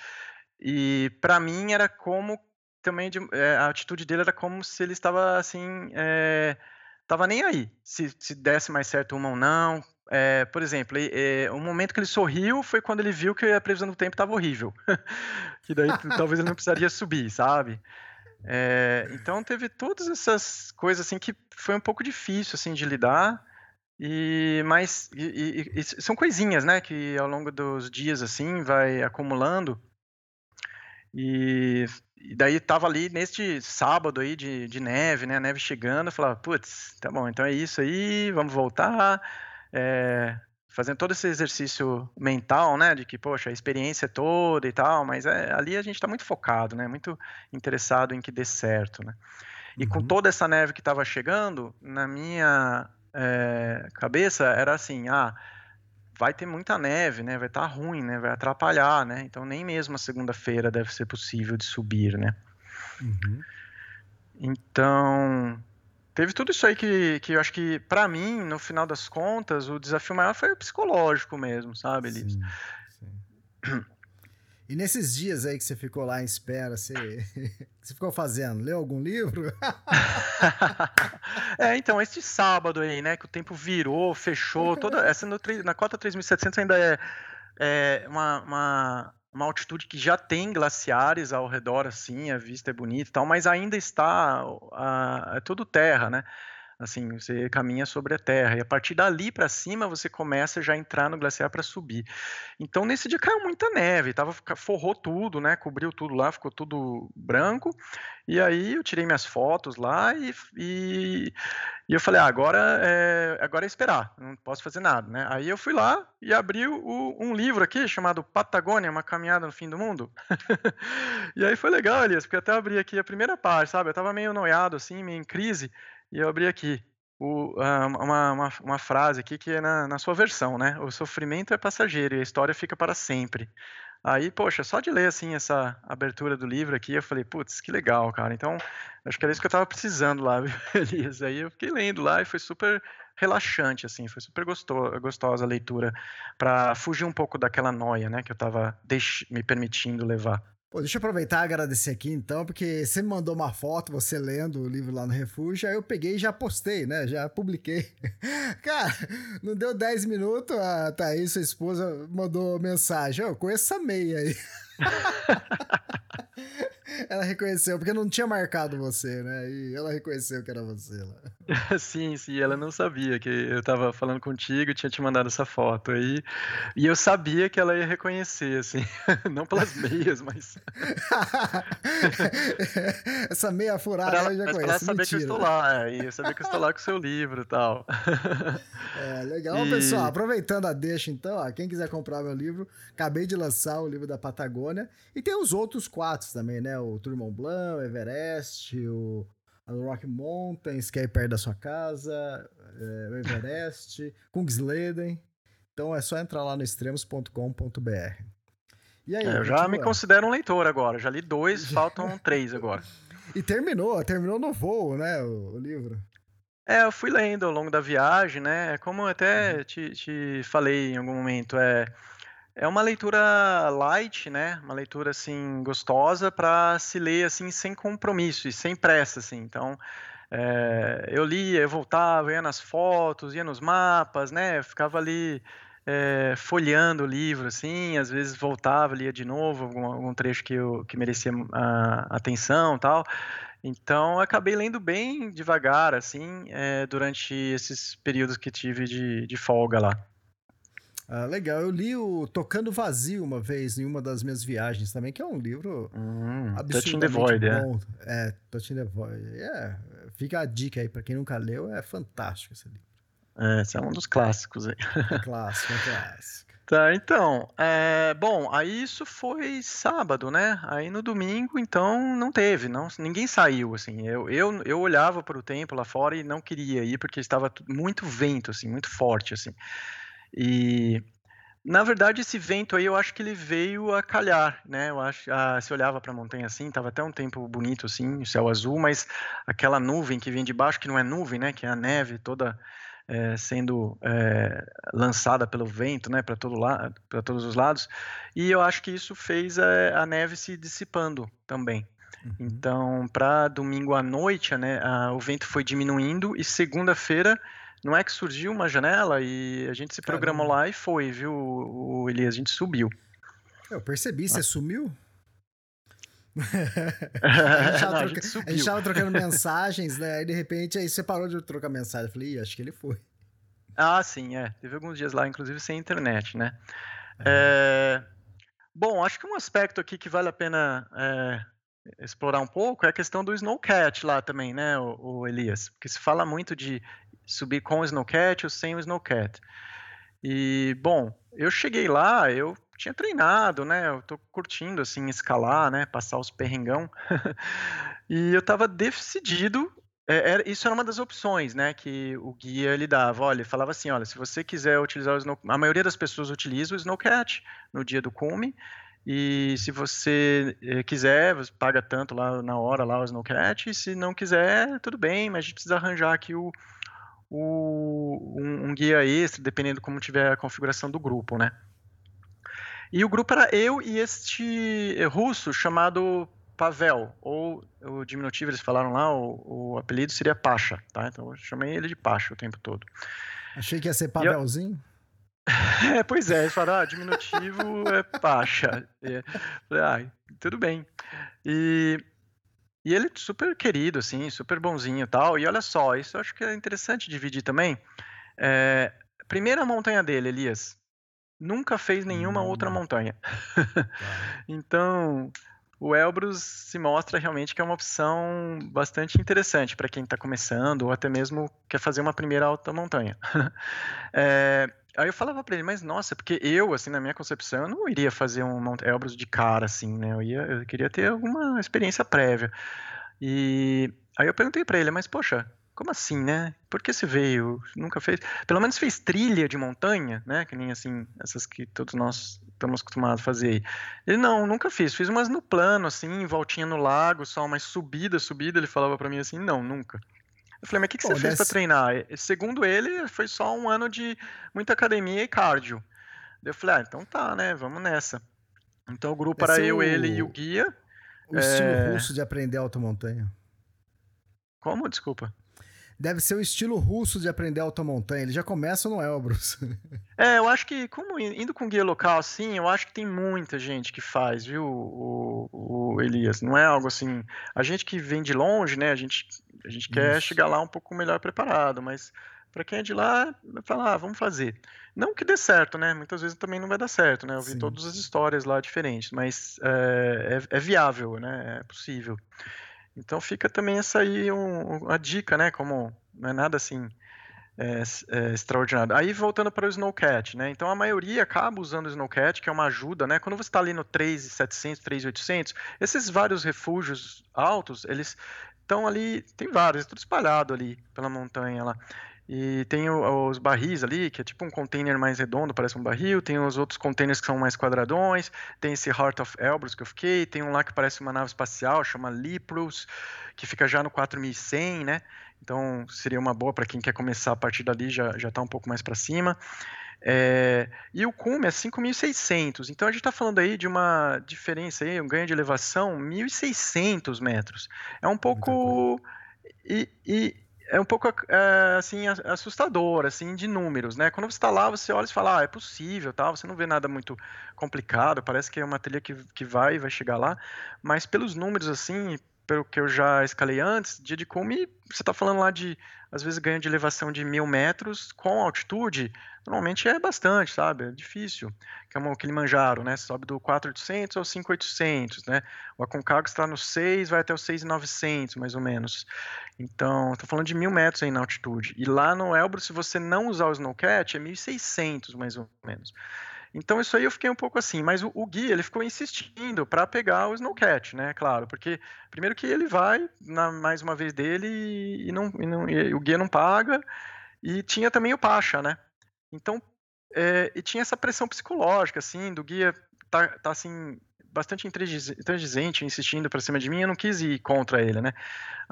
E para mim era como também, de, é, a atitude dele era como se ele estava assim, é, tava nem aí, se, se desse mais certo uma ou não. É, por exemplo, é, o momento que ele sorriu foi quando ele viu que a previsão do tempo estava horrível. que daí talvez ele não precisaria subir, sabe? É, então teve todas essas coisas assim que foi um pouco difícil assim de lidar e mas e, e, e são coisinhas né que ao longo dos dias assim vai acumulando e, e daí tava ali neste sábado aí de, de neve, né? A neve chegando, eu falava, putz, tá bom, então é isso aí, vamos voltar. É, fazendo todo esse exercício mental, né, de que, poxa, a experiência é toda e tal, mas é, ali a gente está muito focado, né, muito interessado em que dê certo, né. E uhum. com toda essa neve que estava chegando, na minha é, cabeça era assim, ah, vai ter muita neve, né, vai estar tá ruim, né, vai atrapalhar, né, então nem mesmo a segunda-feira deve ser possível de subir, né. Uhum. Então, teve tudo isso aí que, que eu acho que, para mim, no final das contas, o desafio maior foi o psicológico mesmo, sabe, Elis? Sim, sim. E nesses dias aí que você ficou lá em espera, você, você ficou fazendo? Leu algum livro? é, então, este sábado aí, né, que o tempo virou, fechou, toda essa no, na cota 3700 ainda é, é uma, uma uma altitude que já tem glaciares ao redor, assim, a vista é bonita e tal, mas ainda está, é tudo terra, né? Assim, você caminha sobre a terra e a partir dali para cima você começa já a entrar no glaciar para subir. Então nesse dia caiu muita neve, tava forrou tudo, né? Cobriu tudo lá, ficou tudo branco. E aí eu tirei minhas fotos lá e, e, e eu falei, ah, agora é, agora é esperar, não posso fazer nada, né? Aí eu fui lá e abri o, um livro aqui chamado Patagônia, uma caminhada no fim do mundo. e aí foi legal, Elias, porque até abri aqui a primeira parte, sabe? Eu tava meio noiado assim, meio em crise. E eu abri aqui o, uma, uma, uma, frase aqui que é na, na, sua versão, né? O sofrimento é passageiro e a história fica para sempre. Aí, poxa, só de ler assim essa abertura do livro aqui, eu falei, putz, que legal, cara. Então, acho que era isso que eu estava precisando lá, Elias. Aí eu fiquei lendo lá e foi super relaxante, assim, foi super gostoso, gostosa a leitura para fugir um pouco daquela noia, né, que eu estava me permitindo levar. Pô, deixa eu aproveitar e agradecer aqui então, porque você me mandou uma foto, você lendo o livro lá no Refúgio, aí eu peguei e já postei, né? Já publiquei. Cara, não deu 10 minutos, a Thaís, sua esposa, mandou mensagem: Eu conheço essa meia aí. ela reconheceu, porque não tinha marcado você, né? E ela reconheceu que era você lá. sim, sim, ela não sabia que eu tava falando contigo, tinha te mandado essa foto aí. E eu sabia que ela ia reconhecer, assim. não pelas meias, mas. essa meia furada ela, eu já conheço. Ela saber que eu estou lá, é, e saber que eu estou lá com o seu livro e tal. é, legal, e... pessoal. Aproveitando a deixa, então, ó, quem quiser comprar meu livro, acabei de lançar o livro da Patagônia. E tem os outros quatro também, né? O Tour Mont Blanc, o Everest, o Rock Mountains, que é perto da sua casa, é, o Everest, Kungsleden. Então é só entrar lá no extremos.com.br. E aí, é, eu já me considero um leitor agora, já li dois, faltam três agora. E terminou, terminou no voo, né, o, o, livro. É, eu fui lendo ao longo da viagem, né, como eu até uhum. te, te falei em algum momento, é é uma leitura light, né? Uma leitura assim gostosa para se ler assim sem compromisso e sem pressa, assim. Então, é, eu lia, eu voltava, ia nas fotos, ia nos mapas, né? Eu ficava ali é, folheando o livro, assim. Às vezes voltava, lia de novo algum, algum trecho que, eu, que merecia a, atenção, tal. Então, acabei lendo bem devagar, assim, é, durante esses períodos que tive de, de folga lá. Ah, legal. Eu li o Tocando Vazio uma vez em uma das minhas viagens também, que é um livro hum, Touching the Void, é. bom. É, é Touching the Void. É, fica a dica aí para quem nunca leu, é fantástico esse livro. É, esse é um dos clássicos aí. É clássico, é clássico. Tá, então, é, bom, aí isso foi sábado, né? Aí no domingo, então, não teve, não, ninguém saiu, assim. Eu, eu, eu olhava para o tempo lá fora e não queria ir porque estava muito vento, assim, muito forte, assim. E na verdade, esse vento aí, eu acho que ele veio a calhar, né? Eu acho, ah, se olhava para a montanha assim, tava até um tempo bonito assim, o céu azul, mas aquela nuvem que vem de baixo, que não é nuvem, né? Que é a neve toda é, sendo é, lançada pelo vento, né? Para todo lado, para todos os lados. E eu acho que isso fez a, a neve se dissipando também. Uhum. Então, para domingo à noite, né? A, o vento foi diminuindo e segunda-feira não é que surgiu uma janela e a gente se programou Caramba. lá e foi, viu, o Elias? A gente subiu. Eu percebi, você ah. sumiu? a, gente não, troca... a, gente tava trocando mensagens, né? Aí de repente aí você parou de trocar mensagem. Eu falei, acho que ele foi. Ah, sim, é. Teve alguns dias lá, inclusive sem internet, né? É. É... Bom, acho que um aspecto aqui que vale a pena é, explorar um pouco é a questão do snowcat lá também, né, o, o Elias? Porque se fala muito de subir com o snowcat ou sem o snowcat. E, bom, eu cheguei lá, eu tinha treinado, né? Eu tô curtindo, assim, escalar, né? Passar os perrengão. e eu tava decidido. É, era, isso era uma das opções, né? Que o guia ele dava. Olha, ele falava assim: olha, se você quiser utilizar o Snow... A maioria das pessoas utiliza o Snowcat no dia do cume. E se você eh, quiser, você paga tanto lá na hora lá o Snowcat. E se não quiser, tudo bem, mas a gente precisa arranjar aqui o, o um, um guia extra, dependendo como tiver a configuração do grupo, né? E o grupo era eu e este russo chamado Pavel, ou o diminutivo eles falaram lá, o, o apelido seria Pacha, tá? Então eu chamei ele de Pacha o tempo todo. Achei que ia ser Pavelzinho. Eu... É, pois é, eles falaram, ah, diminutivo é Pacha. É, ah, tudo bem. E, e ele super querido, assim, super bonzinho e tal. E olha só, isso eu acho que é interessante dividir também. É, primeira montanha dele, Elias, nunca fez nenhuma hum. outra montanha. Tá. então, o Elbrus se mostra realmente que é uma opção bastante interessante para quem está começando ou até mesmo quer fazer uma primeira alta montanha. é, aí eu falava para ele, mas nossa, porque eu, assim, na minha concepção, eu não iria fazer um Elbrus de cara, assim, né? Eu, ia, eu queria ter alguma experiência prévia. E aí eu perguntei para ele, mas poxa, como assim, né? Por que você veio? Nunca fez? Pelo menos fez trilha de montanha, né? Que nem assim, essas que todos nós estamos acostumados a fazer. Ele, não, nunca fiz. Fiz umas no plano, assim, voltinha no lago, só umas subida, subida. Ele falava para mim assim, não, nunca. Eu falei, mas o que, que você fez para treinar? Segundo ele, foi só um ano de muita academia e cardio. Eu falei, ah, então tá, né? Vamos nessa. Então o grupo era eu, o... ele e o guia. O é... estilo russo de aprender alta montanha. Como? Desculpa. Deve ser o estilo russo de aprender montanha. Ele já começa no Elbrus. É, eu acho que, como indo com guia local assim, eu acho que tem muita gente que faz, viu, o, o Elias? Não é algo assim. A gente que vem de longe, né? A gente, a gente quer chegar lá um pouco melhor preparado, mas para quem é de lá, fala, ah, vamos fazer. Não que dê certo, né? Muitas vezes também não vai dar certo, né? Eu vi Sim. todas as histórias lá diferentes, mas é, é, é viável, né? É possível. Então fica também essa aí um, uma dica, né? Como não é nada assim é, é, extraordinário. Aí voltando para o Snowcat, né? Então a maioria acaba usando o Snowcat, que é uma ajuda, né? Quando você está ali no 3,700, 3,800, esses vários refúgios altos, eles estão ali, tem vários, tudo espalhado ali pela montanha lá. E tem o, os barris ali, que é tipo um container mais redondo, parece um barril. Tem os outros containers que são mais quadradões. Tem esse Heart of Elbrus que eu fiquei. Tem um lá que parece uma nave espacial, chama Liprus, que fica já no 4100, né? Então seria uma boa para quem quer começar a partir dali, já, já tá um pouco mais para cima. É, e o cume é 5.600. Então a gente está falando aí de uma diferença aí, um ganho de elevação 1.600 metros. É um pouco e, e, é um pouco é, assim assustador assim de números, né? Quando você está lá, você olha e fala, ah, é possível, tal. Você não vê nada muito complicado. Parece que é uma trilha que, que vai, vai chegar lá. Mas pelos números assim, pelo que eu já escalei antes, dia de cume, você está falando lá de, às vezes, ganho de elevação de mil metros com altitude, normalmente é bastante, sabe? É difícil. Que é o Kilimanjaro, né? Sobe do 4.800 ao 5.800, né? O Aconcagua está no 6, vai até o 6.900, mais ou menos. Então, estou falando de mil metros aí na altitude. E lá no Elbrus, se você não usar o Snowcat, é 1.600, mais ou menos. Então isso aí eu fiquei um pouco assim, mas o, o guia ele ficou insistindo para pegar o Snowcat, né? Claro, porque primeiro que ele vai na mais uma vez dele e, não, e não e o guia não paga e tinha também o Pacha, né? Então é, e tinha essa pressão psicológica assim do guia tá, tá assim bastante intransigente, insistindo para cima de mim, eu não quis ir contra ele, né?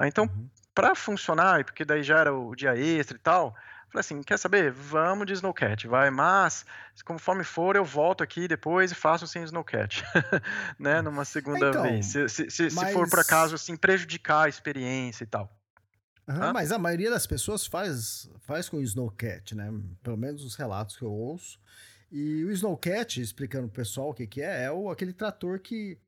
Então, uhum. para funcionar, porque daí já era o dia extra e tal, Falei assim, quer saber? Vamos de Snowcat, vai, mas conforme for eu volto aqui depois e faço sem Snowcat, né, numa segunda então, vez, se, se, se, mas... se, for por acaso assim prejudicar a experiência e tal. Uhum, mas a maioria das pessoas faz, faz com o Snowcat, né, pelo menos os relatos que eu ouço, e o Snowcat, explicando pro pessoal o que que é, é o, aquele trator que,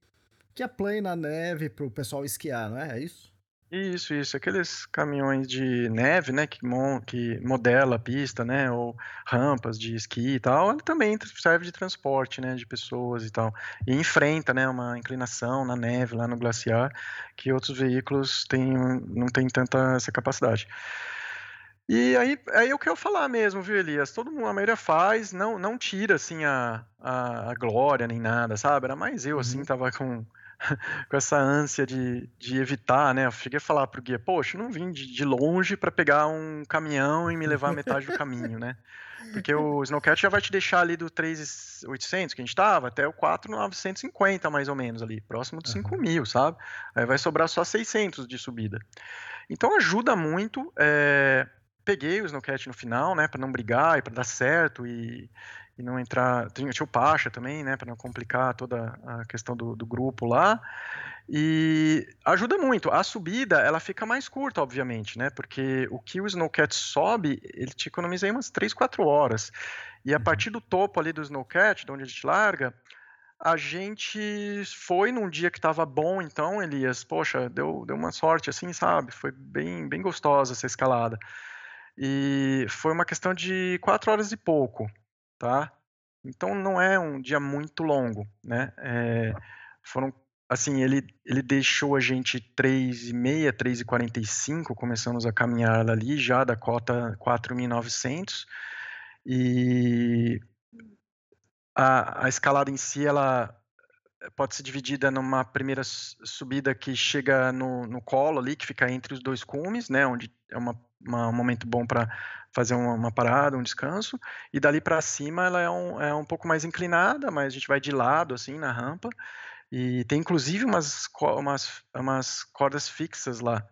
que aplana na neve pro pessoal esquiar, não é? É isso? Isso, isso. Aqueles caminhões de neve, né, que, mon que modela a pista, né, ou rampas de esqui e tal, ele também serve de transporte, né, de pessoas e tal. E enfrenta, né, uma inclinação na neve, lá no glaciar, que outros veículos têm, não têm tanta essa capacidade. E aí, aí eu quero falar mesmo, viu, Elias? Todo mundo, a maioria faz, não, não tira, assim, a, a, a glória nem nada, sabe? Era mais eu, assim, uhum. tava com com essa ânsia de, de evitar, né? Eu cheguei a falar pro guia, poxa, eu não vim de, de longe para pegar um caminhão e me levar a metade do caminho, né? Porque o Snowcat já vai te deixar ali do 3,800 que a gente estava até o 4,950 mais ou menos ali, próximo de 5 mil, sabe? Aí vai sobrar só 600 de subida. Então ajuda muito. É... Peguei o Snowcat no final, né, para não brigar e para dar certo e, e não entrar. Tinha, tinha o Pacha também, né, para não complicar toda a questão do, do, grupo lá. E ajuda muito. A subida, ela fica mais curta, obviamente, né, porque o que o Snowcat sobe, ele te economiza aí umas 3, 4 horas. E a uhum. partir do topo ali do Snowcat, de onde a gente larga, a gente foi num dia que estava bom, então, Elias, poxa, deu, deu uma sorte, assim, sabe? Foi bem, bem gostosa essa escalada. E foi uma questão de quatro horas e pouco tá? Então não é um dia muito longo, né? É, foram assim, ele, ele deixou a gente 3 e meia, 3 e 45, começamos a caminhar ali já da cota 4.900 e a, a escalada em si, ela pode ser dividida numa primeira subida que chega no, no colo ali, que fica entre os dois cumes, né, onde é uma, uma um momento bom para fazer uma, uma, parada, um descanso, e dali para cima ela é um, é um pouco mais inclinada, mas a gente vai de lado, assim, na rampa, e tem inclusive umas, umas, umas cordas fixas lá,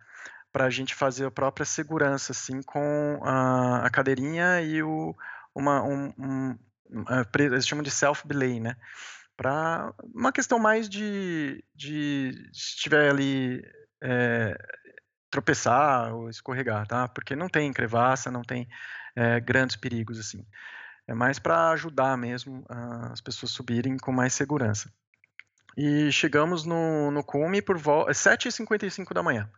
para a gente fazer a própria segurança, assim, com a, a cadeirinha e o, uma, um, um, eles chamam de self-belay, né, para uma questão mais de, de se estiver ali é, tropeçar ou escorregar, tá? Porque não tem crevassa, não tem é, grandes perigos assim. É mais para ajudar mesmo as pessoas subirem com mais segurança. E chegamos no, no cume por volta 7h55 da manhã.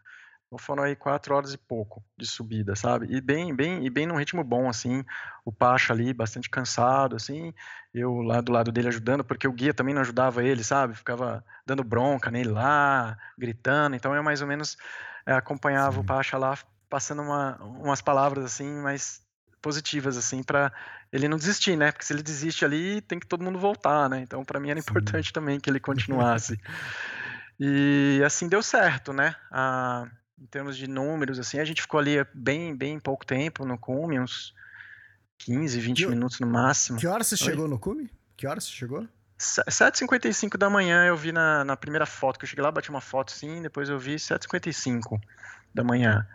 Então foram aí quatro horas e pouco de subida, sabe? E bem, bem, e bem num ritmo bom, assim. O Pacha ali, bastante cansado, assim. Eu lá do lado dele ajudando, porque o guia também não ajudava ele, sabe? Ficava dando bronca nele lá, gritando. Então eu mais ou menos é, acompanhava Sim. o Pacha lá, passando uma, umas palavras assim, mais positivas assim para ele não desistir, né? Porque se ele desiste ali, tem que todo mundo voltar, né? Então para mim era Sim. importante também que ele continuasse. e assim deu certo, né? A, em termos de números, assim, a gente ficou ali bem, bem pouco tempo no cume, uns 15, 20 que, minutos no máximo. Que hora você Oi? chegou no cume? Que hora você chegou? 7h55 da manhã eu vi na, na primeira foto, que eu cheguei lá, bati uma foto sim, depois eu vi 7h55 da manhã.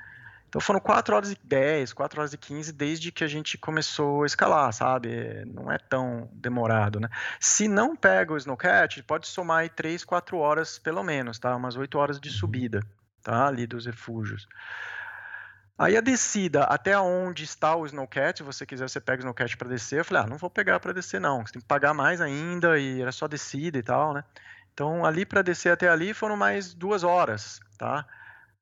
Então foram 4 horas e 10, 4 horas e 15 desde que a gente começou a escalar, sabe? Não é tão demorado, né? Se não pega o Snowcat, pode somar aí 3, 4 horas pelo menos, tá? Umas 8 horas de subida tá? Ali dos refúgios. Aí a descida até onde está o Snowcat, se você quiser, você pega o Snowcat para descer. Eu falei, ah, não vou pegar para descer não, você tem que pagar mais ainda e era só descida e tal, né? Então ali para descer até ali foram mais duas horas, tá?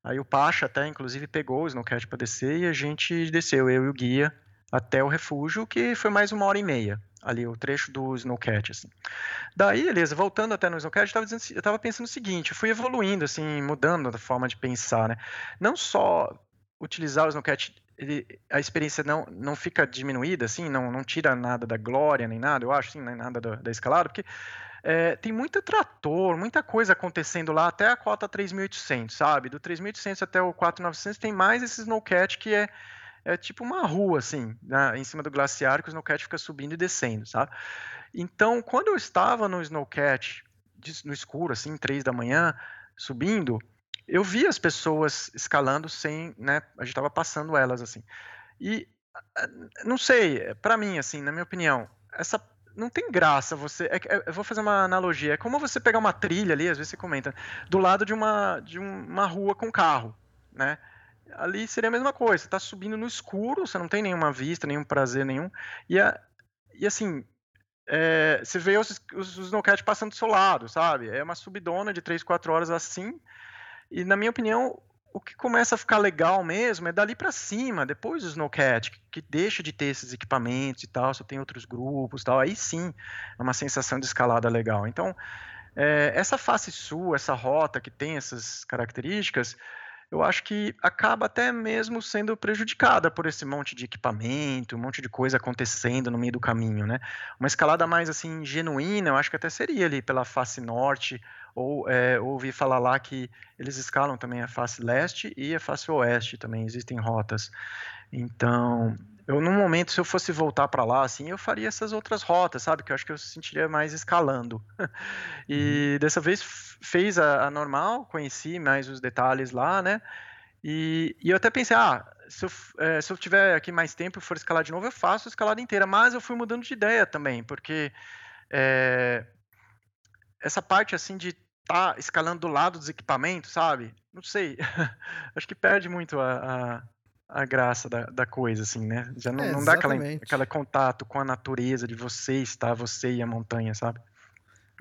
Aí o Pacha até inclusive pegou o Snowcat para descer e a gente desceu, eu e o guia, até o refúgio, que foi mais uma hora e meia ali o trecho do Snowcat, assim. Daí, beleza, voltando até no Snowcat, eu estava pensando o seguinte, eu fui evoluindo, assim, mudando a forma de pensar, né? Não só utilizar o Snowcat, ele, a experiência não, não fica diminuída, assim, não, não tira nada da glória, nem nada, eu acho, assim, nem nada da, da escalada, porque é, tem muito trator, muita coisa acontecendo lá até a cota 3.800, sabe? Do 3.800 até o 4.900 tem mais esse Snowcat que é é tipo uma rua, assim, né, em cima do glaciar, que o Snowcat fica subindo e descendo, sabe? Então, quando eu estava no Snowcat, no escuro, assim, três da manhã, subindo, eu vi as pessoas escalando sem, né, a gente estava passando elas, assim. E, não sei, para mim, assim, na minha opinião, essa não tem graça você. É, é, eu vou fazer uma analogia. É como você pegar uma trilha ali, às vezes você comenta, do lado de uma, de uma rua com carro, né? ali seria a mesma coisa. Você está subindo no escuro, você não tem nenhuma vista, nenhum prazer nenhum. E, a, e assim, é, você vê os, os, os passando do seu lado, sabe? É uma subidona de 3, 4 horas assim. E na minha opinião, o que começa a ficar legal mesmo é dali para cima, depois do Snowcat, que deixa de ter esses equipamentos e tal, só tem outros grupos e tal, aí sim é uma sensação de escalada legal. Então, é, essa face sul, essa rota que tem essas características, eu acho que acaba até mesmo sendo prejudicada por esse monte de equipamento, um monte de coisa acontecendo no meio do caminho, né? Uma escalada mais assim genuína, eu acho que até seria ali pela face norte, ou é, ouvi falar lá que eles escalam também a face leste e a face oeste também, existem rotas. Então, eu no momento, se eu fosse voltar para lá, assim, eu faria essas outras rotas, sabe? Que eu acho que eu sentiria mais escalando. e uhum. dessa vez fez a, a, normal, conheci mais os detalhes lá, né? E, e eu até pensei, ah, se eu, é, se eu tiver aqui mais tempo e for escalar de novo, eu faço a escalada inteira. Mas eu fui mudando de ideia também, porque é, essa parte assim de estar tá escalando do lado dos equipamentos, sabe? Não sei. acho que perde muito a, a a graça da, da coisa, assim, né? Já não, é, não dá aquela, aquele contato com a natureza de você estar, você e a montanha, sabe?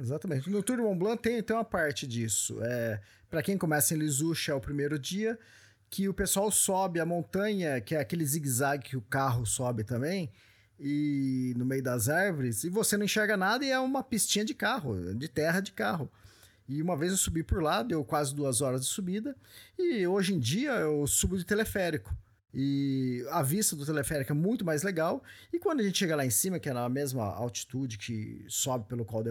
Exatamente. No Tour de Mont Blanc tem, tem uma parte disso. É, para quem começa em Lisucha é o primeiro dia, que o pessoal sobe a montanha, que é aquele zigue-zague que o carro sobe também, e no meio das árvores, e você não enxerga nada e é uma pistinha de carro, de terra de carro. E uma vez eu subi por lá, deu quase duas horas de subida, e hoje em dia eu subo de teleférico. E a vista do teleférico é muito mais legal. E quando a gente chega lá em cima, que é na mesma altitude que sobe pelo Col de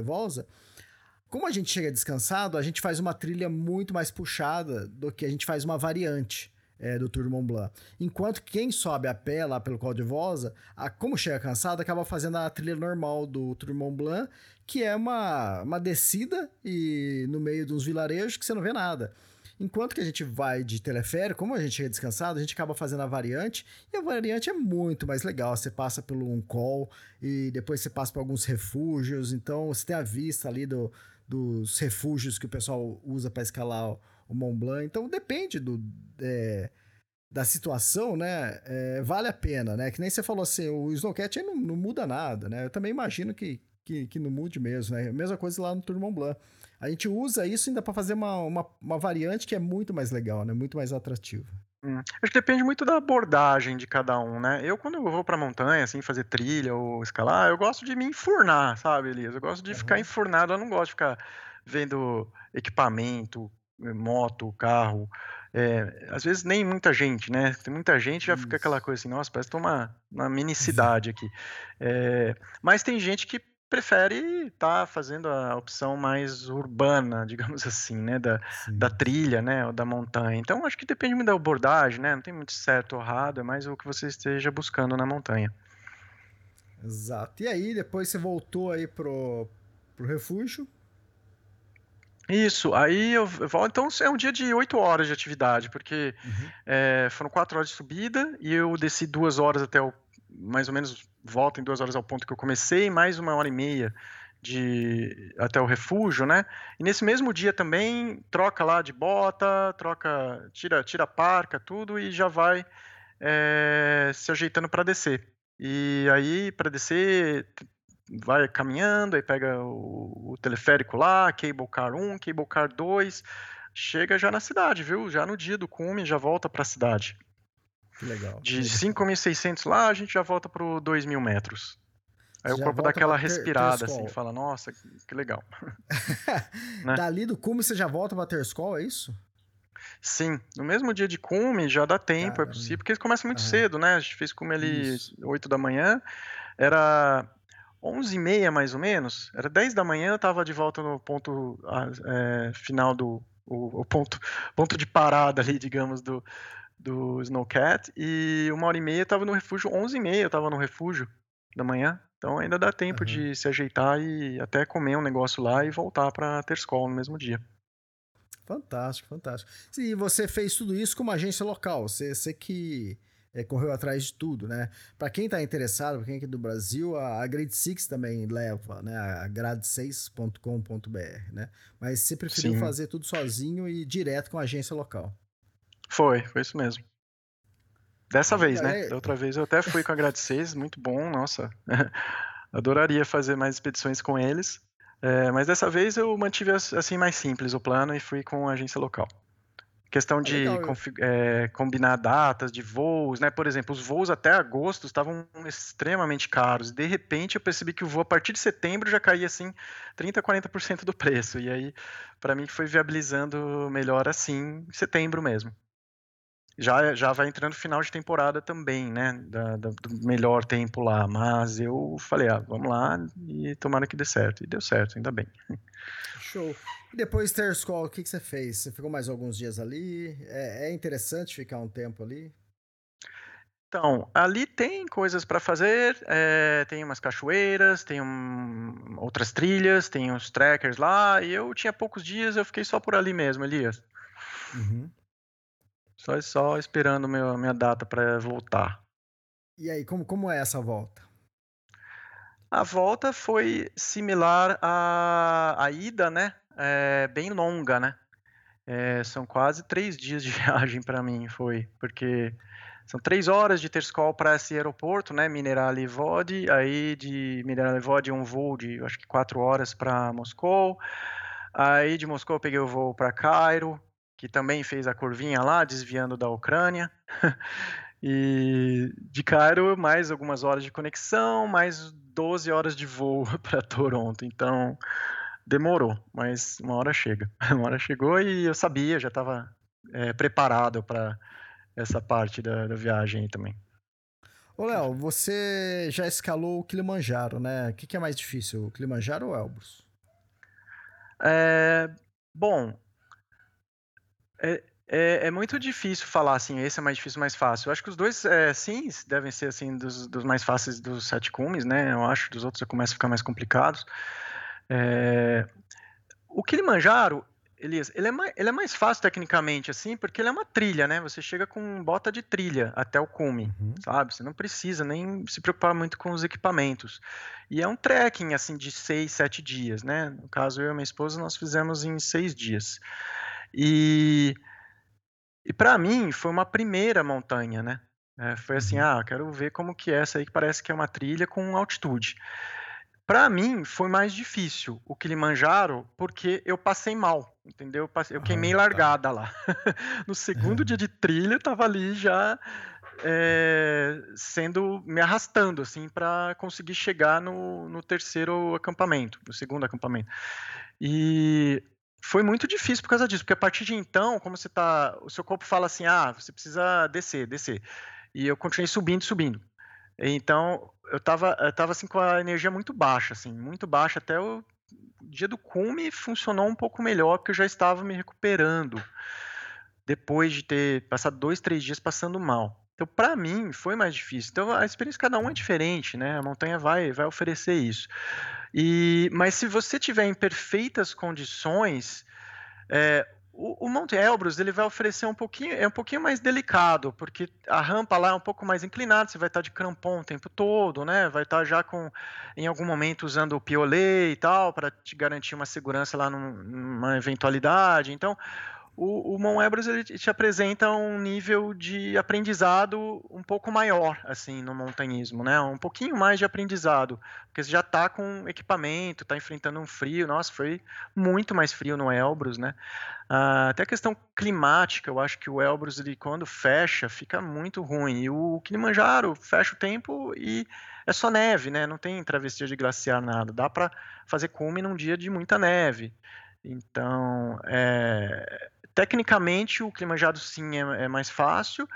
como a gente chega descansado, a gente faz uma trilha muito mais puxada do que a gente faz uma variante é, do Tour de Mont Blanc. Enquanto quem sobe a pé lá pelo Col de Vosa, a, como chega cansado, acaba fazendo a trilha normal do Tour de Mont Blanc, que é uma, uma descida e no meio de uns vilarejos que você não vê nada. Enquanto que a gente vai de teleférico, como a gente é descansado, a gente acaba fazendo a variante, e a variante é muito mais legal. Você passa pelo um call e depois você passa por alguns refúgios, então você tem a vista ali do, dos refúgios que o pessoal usa para escalar o, Mont Blanc. Então depende do. É, da situação, né, é, vale a pena, né? Que nem você falou assim, o Snowcat não, não muda nada, né? Eu também imagino que, que, que não mude mesmo, né? Mesma coisa lá no Tour Mont Blanc. A gente usa isso ainda para fazer uma, uma, uma, variante que é muito mais legal, né? Muito mais atrativa. Hum. Acho que depende muito da abordagem de cada um, né? Eu, quando eu vou pra montanha, assim, fazer trilha ou escalar, eu gosto de me enfurnar, sabe, Elias? Eu gosto de uhum. ficar enfurnado, eu não gosto de ficar vendo equipamento, moto, carro. É, às vezes nem muita gente, né? Tem muita gente já Isso. fica aquela coisa assim, nossa, parece que uma, uma mini cidade aqui. É, mas tem gente que prefere estar tá fazendo a opção mais urbana, digamos assim, né, da, da trilha, né, ou da montanha. Então, acho que depende muito da abordagem, né, não tem muito certo ou errado, é mais o que você esteja buscando na montanha. Exato. E aí, depois você voltou aí pro, pro refúgio? Isso, aí eu volto. Então é um dia de oito horas de atividade, porque uhum. é, foram quatro horas de subida e eu desci duas horas até o mais ou menos volta em duas horas ao ponto que eu comecei, mais uma hora e meia de até o refúgio, né? E nesse mesmo dia também troca lá de bota, troca, tira, tira a parca, tudo e já vai é, se ajeitando para descer. E aí para descer vai caminhando, aí pega o, o, teleférico lá, cable car 1, cable car 2, chega já na cidade, viu? Já no dia do cume já volta para a cidade. Que legal. De 5.600 lá, a gente já volta para 2.000 metros. Aí já o corpo dá aquela respirada, assim, fala, nossa, que legal. né? Dali do cume você já volta para Terscol, é isso? Sim, no mesmo dia de cume já dá tempo, Caramba. é possível, porque começa muito cedo, né? A gente fez cume ali isso. 8 da manhã, era 11 e meia mais ou menos, era 10 da manhã, eu tava de volta no ponto é, final do, o, o, ponto, ponto de parada ali, digamos, do, do Snowcat e uma hora e meia eu tava no refúgio, 11 e meia eu tava no refúgio da manhã. Então ainda dá tempo uhum. de se ajeitar e até comer um negócio lá e voltar para Terscol no mesmo dia. Fantástico, fantástico. E você fez tudo isso com uma agência local, você, você que é, correu atrás de tudo, né? Para quem está interessado, para quem é aqui do Brasil, a, a Grade 6 também leva, né? A grade6.com.br, né? Mas você preferiu Sim. fazer tudo sozinho e direto com a agência local. Foi, foi isso mesmo. Dessa vez, né? É. Da outra vez eu até fui com a Grade 6, muito bom, nossa. Adoraria fazer mais expedições com eles. É, mas dessa vez eu mantive assim mais simples o plano e fui com a agência local. Questão de é, combinar datas de voos, né? Por exemplo, os voos até agosto estavam extremamente caros. De repente, eu percebi que o voo a partir de setembro já caía assim 30, 40% do preço. E aí, para mim, foi viabilizando melhor assim, em setembro mesmo. Já, já vai entrando final de temporada também, né? Da, da, do melhor tempo lá. Mas eu falei, ah, vamos lá e tomara que dê certo. E deu certo, ainda bem. Show. E depois ter School, o que, que você fez? Você ficou mais alguns dias ali? É, é interessante ficar um tempo ali? Então, ali tem coisas para fazer, é, tem umas cachoeiras, tem um, outras trilhas, tem uns trackers lá, e eu tinha poucos dias, eu fiquei só por ali mesmo, Elias. Uhum. Só, só esperando meu, minha data para voltar. E aí, como, como é essa volta? A volta foi similar à, à ida, né? É, bem longa, né? É, são quase três dias de viagem para mim, foi, porque são três horas de Terskol para esse aeroporto, né? Mineral e Vod, aí de Mineral e Vod um voo de, acho que quatro horas para Moscou. Aí de Moscou eu peguei o voo para Cairo, que também fez a curvinha lá, desviando da Ucrânia. e de Cairo, mais algumas horas de conexão, mais 12 horas de voo para Toronto. Então, demorou, mas uma hora chega. Uma hora chegou e eu sabia, já estava é, preparado para essa parte da, da viagem aí também. Ô, Léo, você já escalou o Kilimanjaro, né? O que, que é mais difícil, o Kilimanjaro ou Elbrus? É, bom, é, é, é, muito difícil falar assim, esse é mais difícil, mais fácil. Eu acho que os dois, é, sim, devem ser assim dos, dos, mais fáceis dos sete cumes, né? Eu acho, dos outros já começa a ficar mais complicados. É... O Kilimanjaro, Elias, ele é, mais, ele é mais fácil tecnicamente, assim, porque ele é uma trilha, né? Você chega com bota de trilha até o cume, uhum. sabe? Você não precisa nem se preocupar muito com os equipamentos. E é um trekking, assim, de seis, sete dias, né? No caso, eu e minha esposa, nós fizemos em seis dias. E e para mim foi uma primeira montanha, né? É, foi assim, uhum. ah, quero ver como que é essa aí que parece que é uma trilha com altitude. Para mim foi mais difícil o Kilimanjaro porque eu passei mal, entendeu? Eu, passei, eu queimei ah, largada tá. lá. no segundo dia de trilha eu tava ali já é, sendo me arrastando assim para conseguir chegar no, no terceiro acampamento, no segundo acampamento. E foi muito difícil por causa disso, porque a partir de então, como você tá, o seu corpo fala assim, ah, você precisa descer, descer. E eu continuei subindo, subindo. Então, eu tava, eu tava assim com a energia muito baixa, assim, muito baixa até o dia do cume funcionou um pouco melhor, porque eu já estava me recuperando depois de ter passado dois, três dias passando mal. Então, para mim, foi mais difícil. Então, a experiência de cada um é diferente, né? A montanha vai, vai oferecer isso. E, mas se você tiver em perfeitas condições, é, o, o, Monte Elbrus ele vai oferecer um pouquinho, é um pouquinho mais delicado, porque a rampa lá é um pouco mais inclinada, você vai estar de crampon o tempo todo, né? Vai estar já com, em algum momento usando o piolet e tal, para te garantir uma segurança lá num, numa eventualidade. Então, o, o Mount Everest ele te apresenta um nível de aprendizado um pouco maior, assim, no montanhismo, né? Um pouquinho mais de aprendizado, porque você já está com equipamento, está enfrentando um frio. Nossa, foi muito mais frio no Elbrus, né? Uh, até a questão climática, eu acho que o Elbrus, ele, quando fecha, fica muito ruim. E o Kilimanjaro fecha o tempo e é só neve, né? Não tem travessia de glaciar, nada. Dá para fazer cume num dia de muita neve. Então, é, Tecnicamente, o Kilimanjaro sim é, é mais fácil,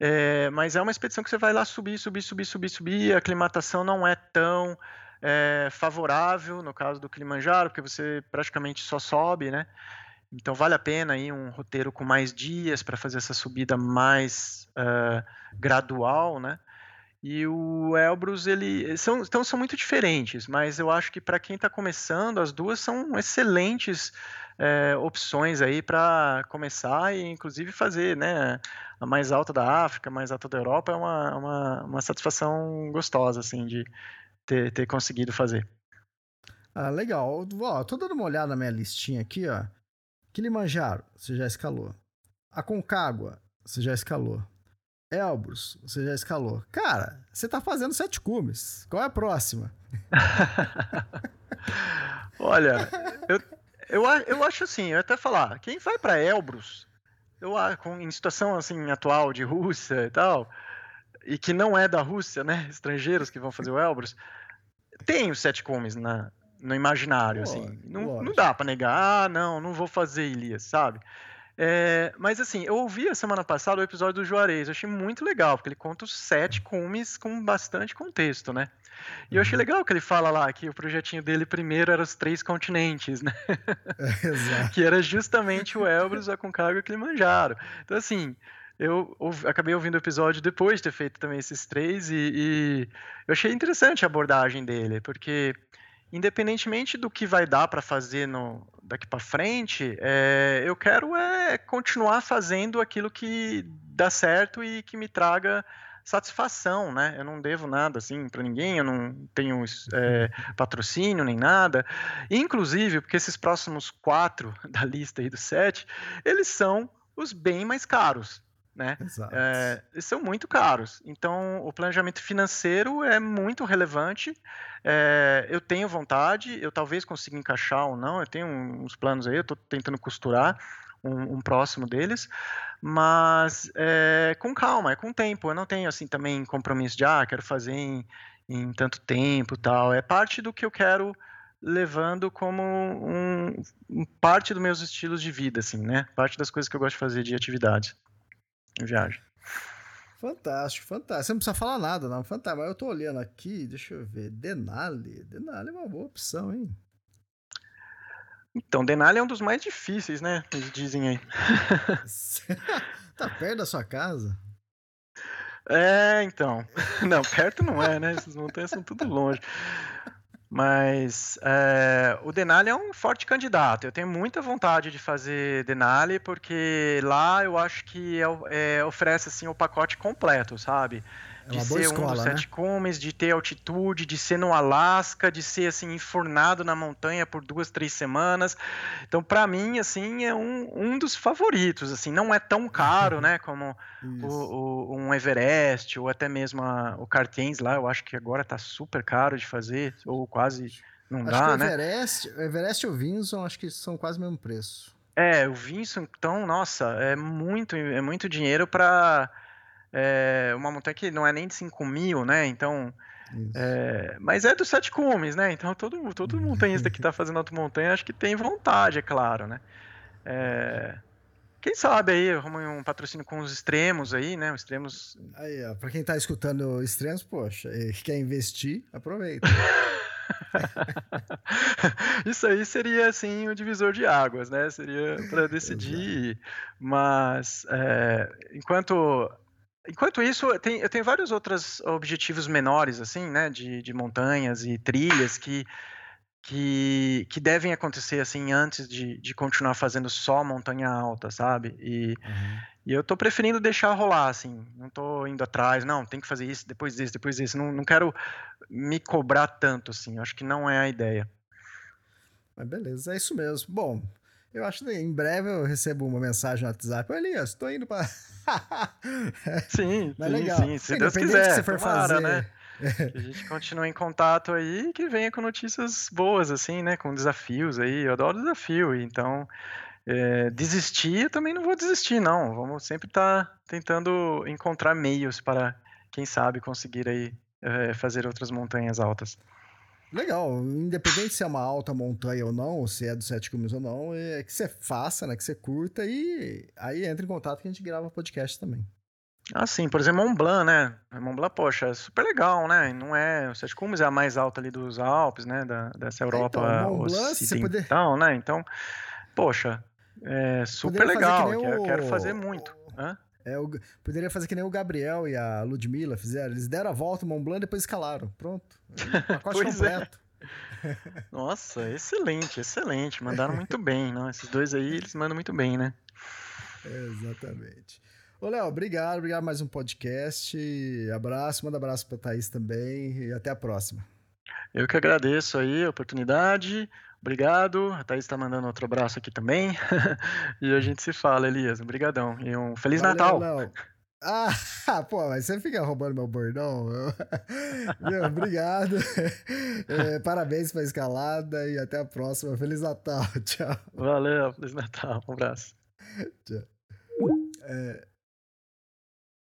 é, mas é uma expedição que você vai lá subir, subir, subir, subir, subir. A aclimatação não é tão é, favorável no caso do Kilimanjaro, porque você praticamente só sobe, né? Então vale a pena ir um roteiro com mais dias para fazer essa subida mais uh, gradual, né? E o Elbrus, ele são, então são muito diferentes, mas eu acho que para quem está começando, as duas são excelentes é, opções aí para começar e inclusive fazer, né? A mais alta da África, a mais alta da Europa é uma, uma, uma satisfação gostosa, assim, de ter, ter conseguido fazer. Ah, legal. Ó, tô dando uma olhada na minha listinha aqui, ó. Kilimanjaro, você já escalou. Aconcagua, você já escalou. Elbrus, você já escalou. Cara, você tá fazendo sete cumes. Qual é a próxima? Olha, eu, eu, eu acho assim, eu até falar, quem vai para Elbrus eu com, em situação assim atual de Rússia e tal, e que não é da Rússia, né? Estrangeiros que vão fazer o Elbrus, tem os sete cumes na, no imaginário, assim. Não, não dá para negar, ah, não, não vou fazer Elias, sabe? É, mas assim, eu ouvi a semana passada o episódio do Juarez, eu achei muito legal, porque ele conta os sete cumes com bastante contexto, né? E eu achei uhum. legal que ele fala lá que o projetinho dele primeiro era os três continentes, né? É, exato. que era justamente o Elbrus, a Concagua e Kilimanjaro. Então, assim, eu acabei ouvindo o episódio depois de ter feito também esses três e, e eu achei interessante a abordagem dele, porque independentemente do que vai dar para fazer no, daqui para frente, é, eu quero é continuar fazendo aquilo que dá certo e que me traga satisfação, né? Eu não devo nada assim para ninguém, eu não tenho é, patrocínio nem nada. Inclusive, porque esses próximos quatro da lista aí dos sete, eles são os bem mais caros né? É, são muito caros. Então, o planejamento financeiro é muito relevante. É, eu tenho vontade, eu talvez consiga encaixar ou não. Eu tenho uns planos aí, eu estou tentando costurar um, um, próximo deles, mas é, com calma, é com tempo. Eu não tenho assim também compromisso de ah, quero fazer em, em tanto tempo, tal. É parte do que eu quero levando como um, um, parte dos meus estilos de vida, assim, né? Parte das coisas que eu gosto de fazer de atividades viagem. Fantástico, fantástico. Você não precisa falar nada, não. Fantástico. Mas eu tô olhando aqui, deixa eu ver. Denali. Denali é uma boa opção, hein? Então, Denali é um dos mais difíceis, né? Eles dizem aí. tá perto da sua casa? É, então. Não, perto não é, né? Essas montanhas são tudo longe. Mas é, o Denali é um forte candidato. Eu tenho muita vontade de fazer Denali, porque lá eu acho que é, é, oferece assim, o pacote completo, sabe? De ser escola, um dos sete né? de ter altitude, de ser no Alasca, de ser assim enfornado na montanha por duas, três semanas. Então, para mim, assim, é um, um dos favoritos. Assim, não é tão caro, né, como o, o, um Everest ou até mesmo a, o Cartens lá. Eu acho que agora tá super caro de fazer ou quase não acho dá, que o né? Everest, o Everest e o Vinson acho que são quase o mesmo preço. É, o Vinson, então, nossa, é muito, é muito dinheiro para é uma montanha que não é nem de 5 mil, né? Então. É, mas é dos sete cumes, né? Então todo, todo montanhista que está fazendo auto montanha acho que tem vontade, é claro, né? É, quem sabe aí arruma um patrocínio com os extremos aí, né? Os extremos. Aí, ó, pra quem tá escutando extremos, poxa, quer investir, aproveita. Isso aí seria assim o divisor de águas, né? Seria para decidir, mas é, enquanto Enquanto isso, eu tenho, eu tenho vários outros objetivos menores, assim, né, de, de montanhas e trilhas que, que, que devem acontecer, assim, antes de, de continuar fazendo só montanha alta, sabe? E, uhum. e eu tô preferindo deixar rolar, assim, não tô indo atrás, não, tem que fazer isso, depois disso, depois disso, não, não quero me cobrar tanto, assim, acho que não é a ideia. Mas beleza, é isso mesmo. Bom, eu acho que em breve eu recebo uma mensagem no WhatsApp. Elias, estou indo para. sim, Mas sim, legal. sim. Se Deus quiser, que você for tomara, fazer... né? que a gente continue em contato aí e que venha com notícias boas, assim, né? Com desafios aí. Eu adoro desafio, então. É, desistir, eu também não vou desistir, não. Vamos sempre estar tá tentando encontrar meios para, quem sabe, conseguir aí é, fazer outras montanhas altas. Legal, independente se é uma alta montanha ou não, ou se é dos sete cumes ou não, é que você faça, né? Que você curta e aí entra em contato que a gente grava podcast também. Ah, sim, por exemplo, Mont Blanc, né? Mont Blanc, poxa, é super legal, né? Não é. O Sete Cumes é a mais alta ali dos Alpes, né? Da, dessa Europa é, então, ocidental, poder... né? Então, poxa, é super legal. Que quero, o... quero fazer muito. Hã? É, eu poderia fazer que nem o Gabriel e a Ludmilla fizeram. Eles deram a volta no Mont Blanc e depois escalaram. Pronto. Pacote é. completo. É. Nossa, excelente, excelente. Mandaram muito bem, não? Esses dois aí, eles mandam muito bem, né? exatamente. Ô, Léo, obrigado, obrigado mais um podcast. Abraço, manda abraço pra Thaís também e até a próxima. Eu que agradeço aí a oportunidade. Obrigado. A Thaís está mandando outro abraço aqui também. e a gente se fala, Elias. Obrigadão. E um Feliz Valeu, Natal. Léo. Ah, pô, mas você fica roubando meu bordão. Meu, obrigado. É, parabéns pela escalada e até a próxima. Feliz Natal. Tchau. Valeu, Feliz Natal. Um abraço. Tchau. É,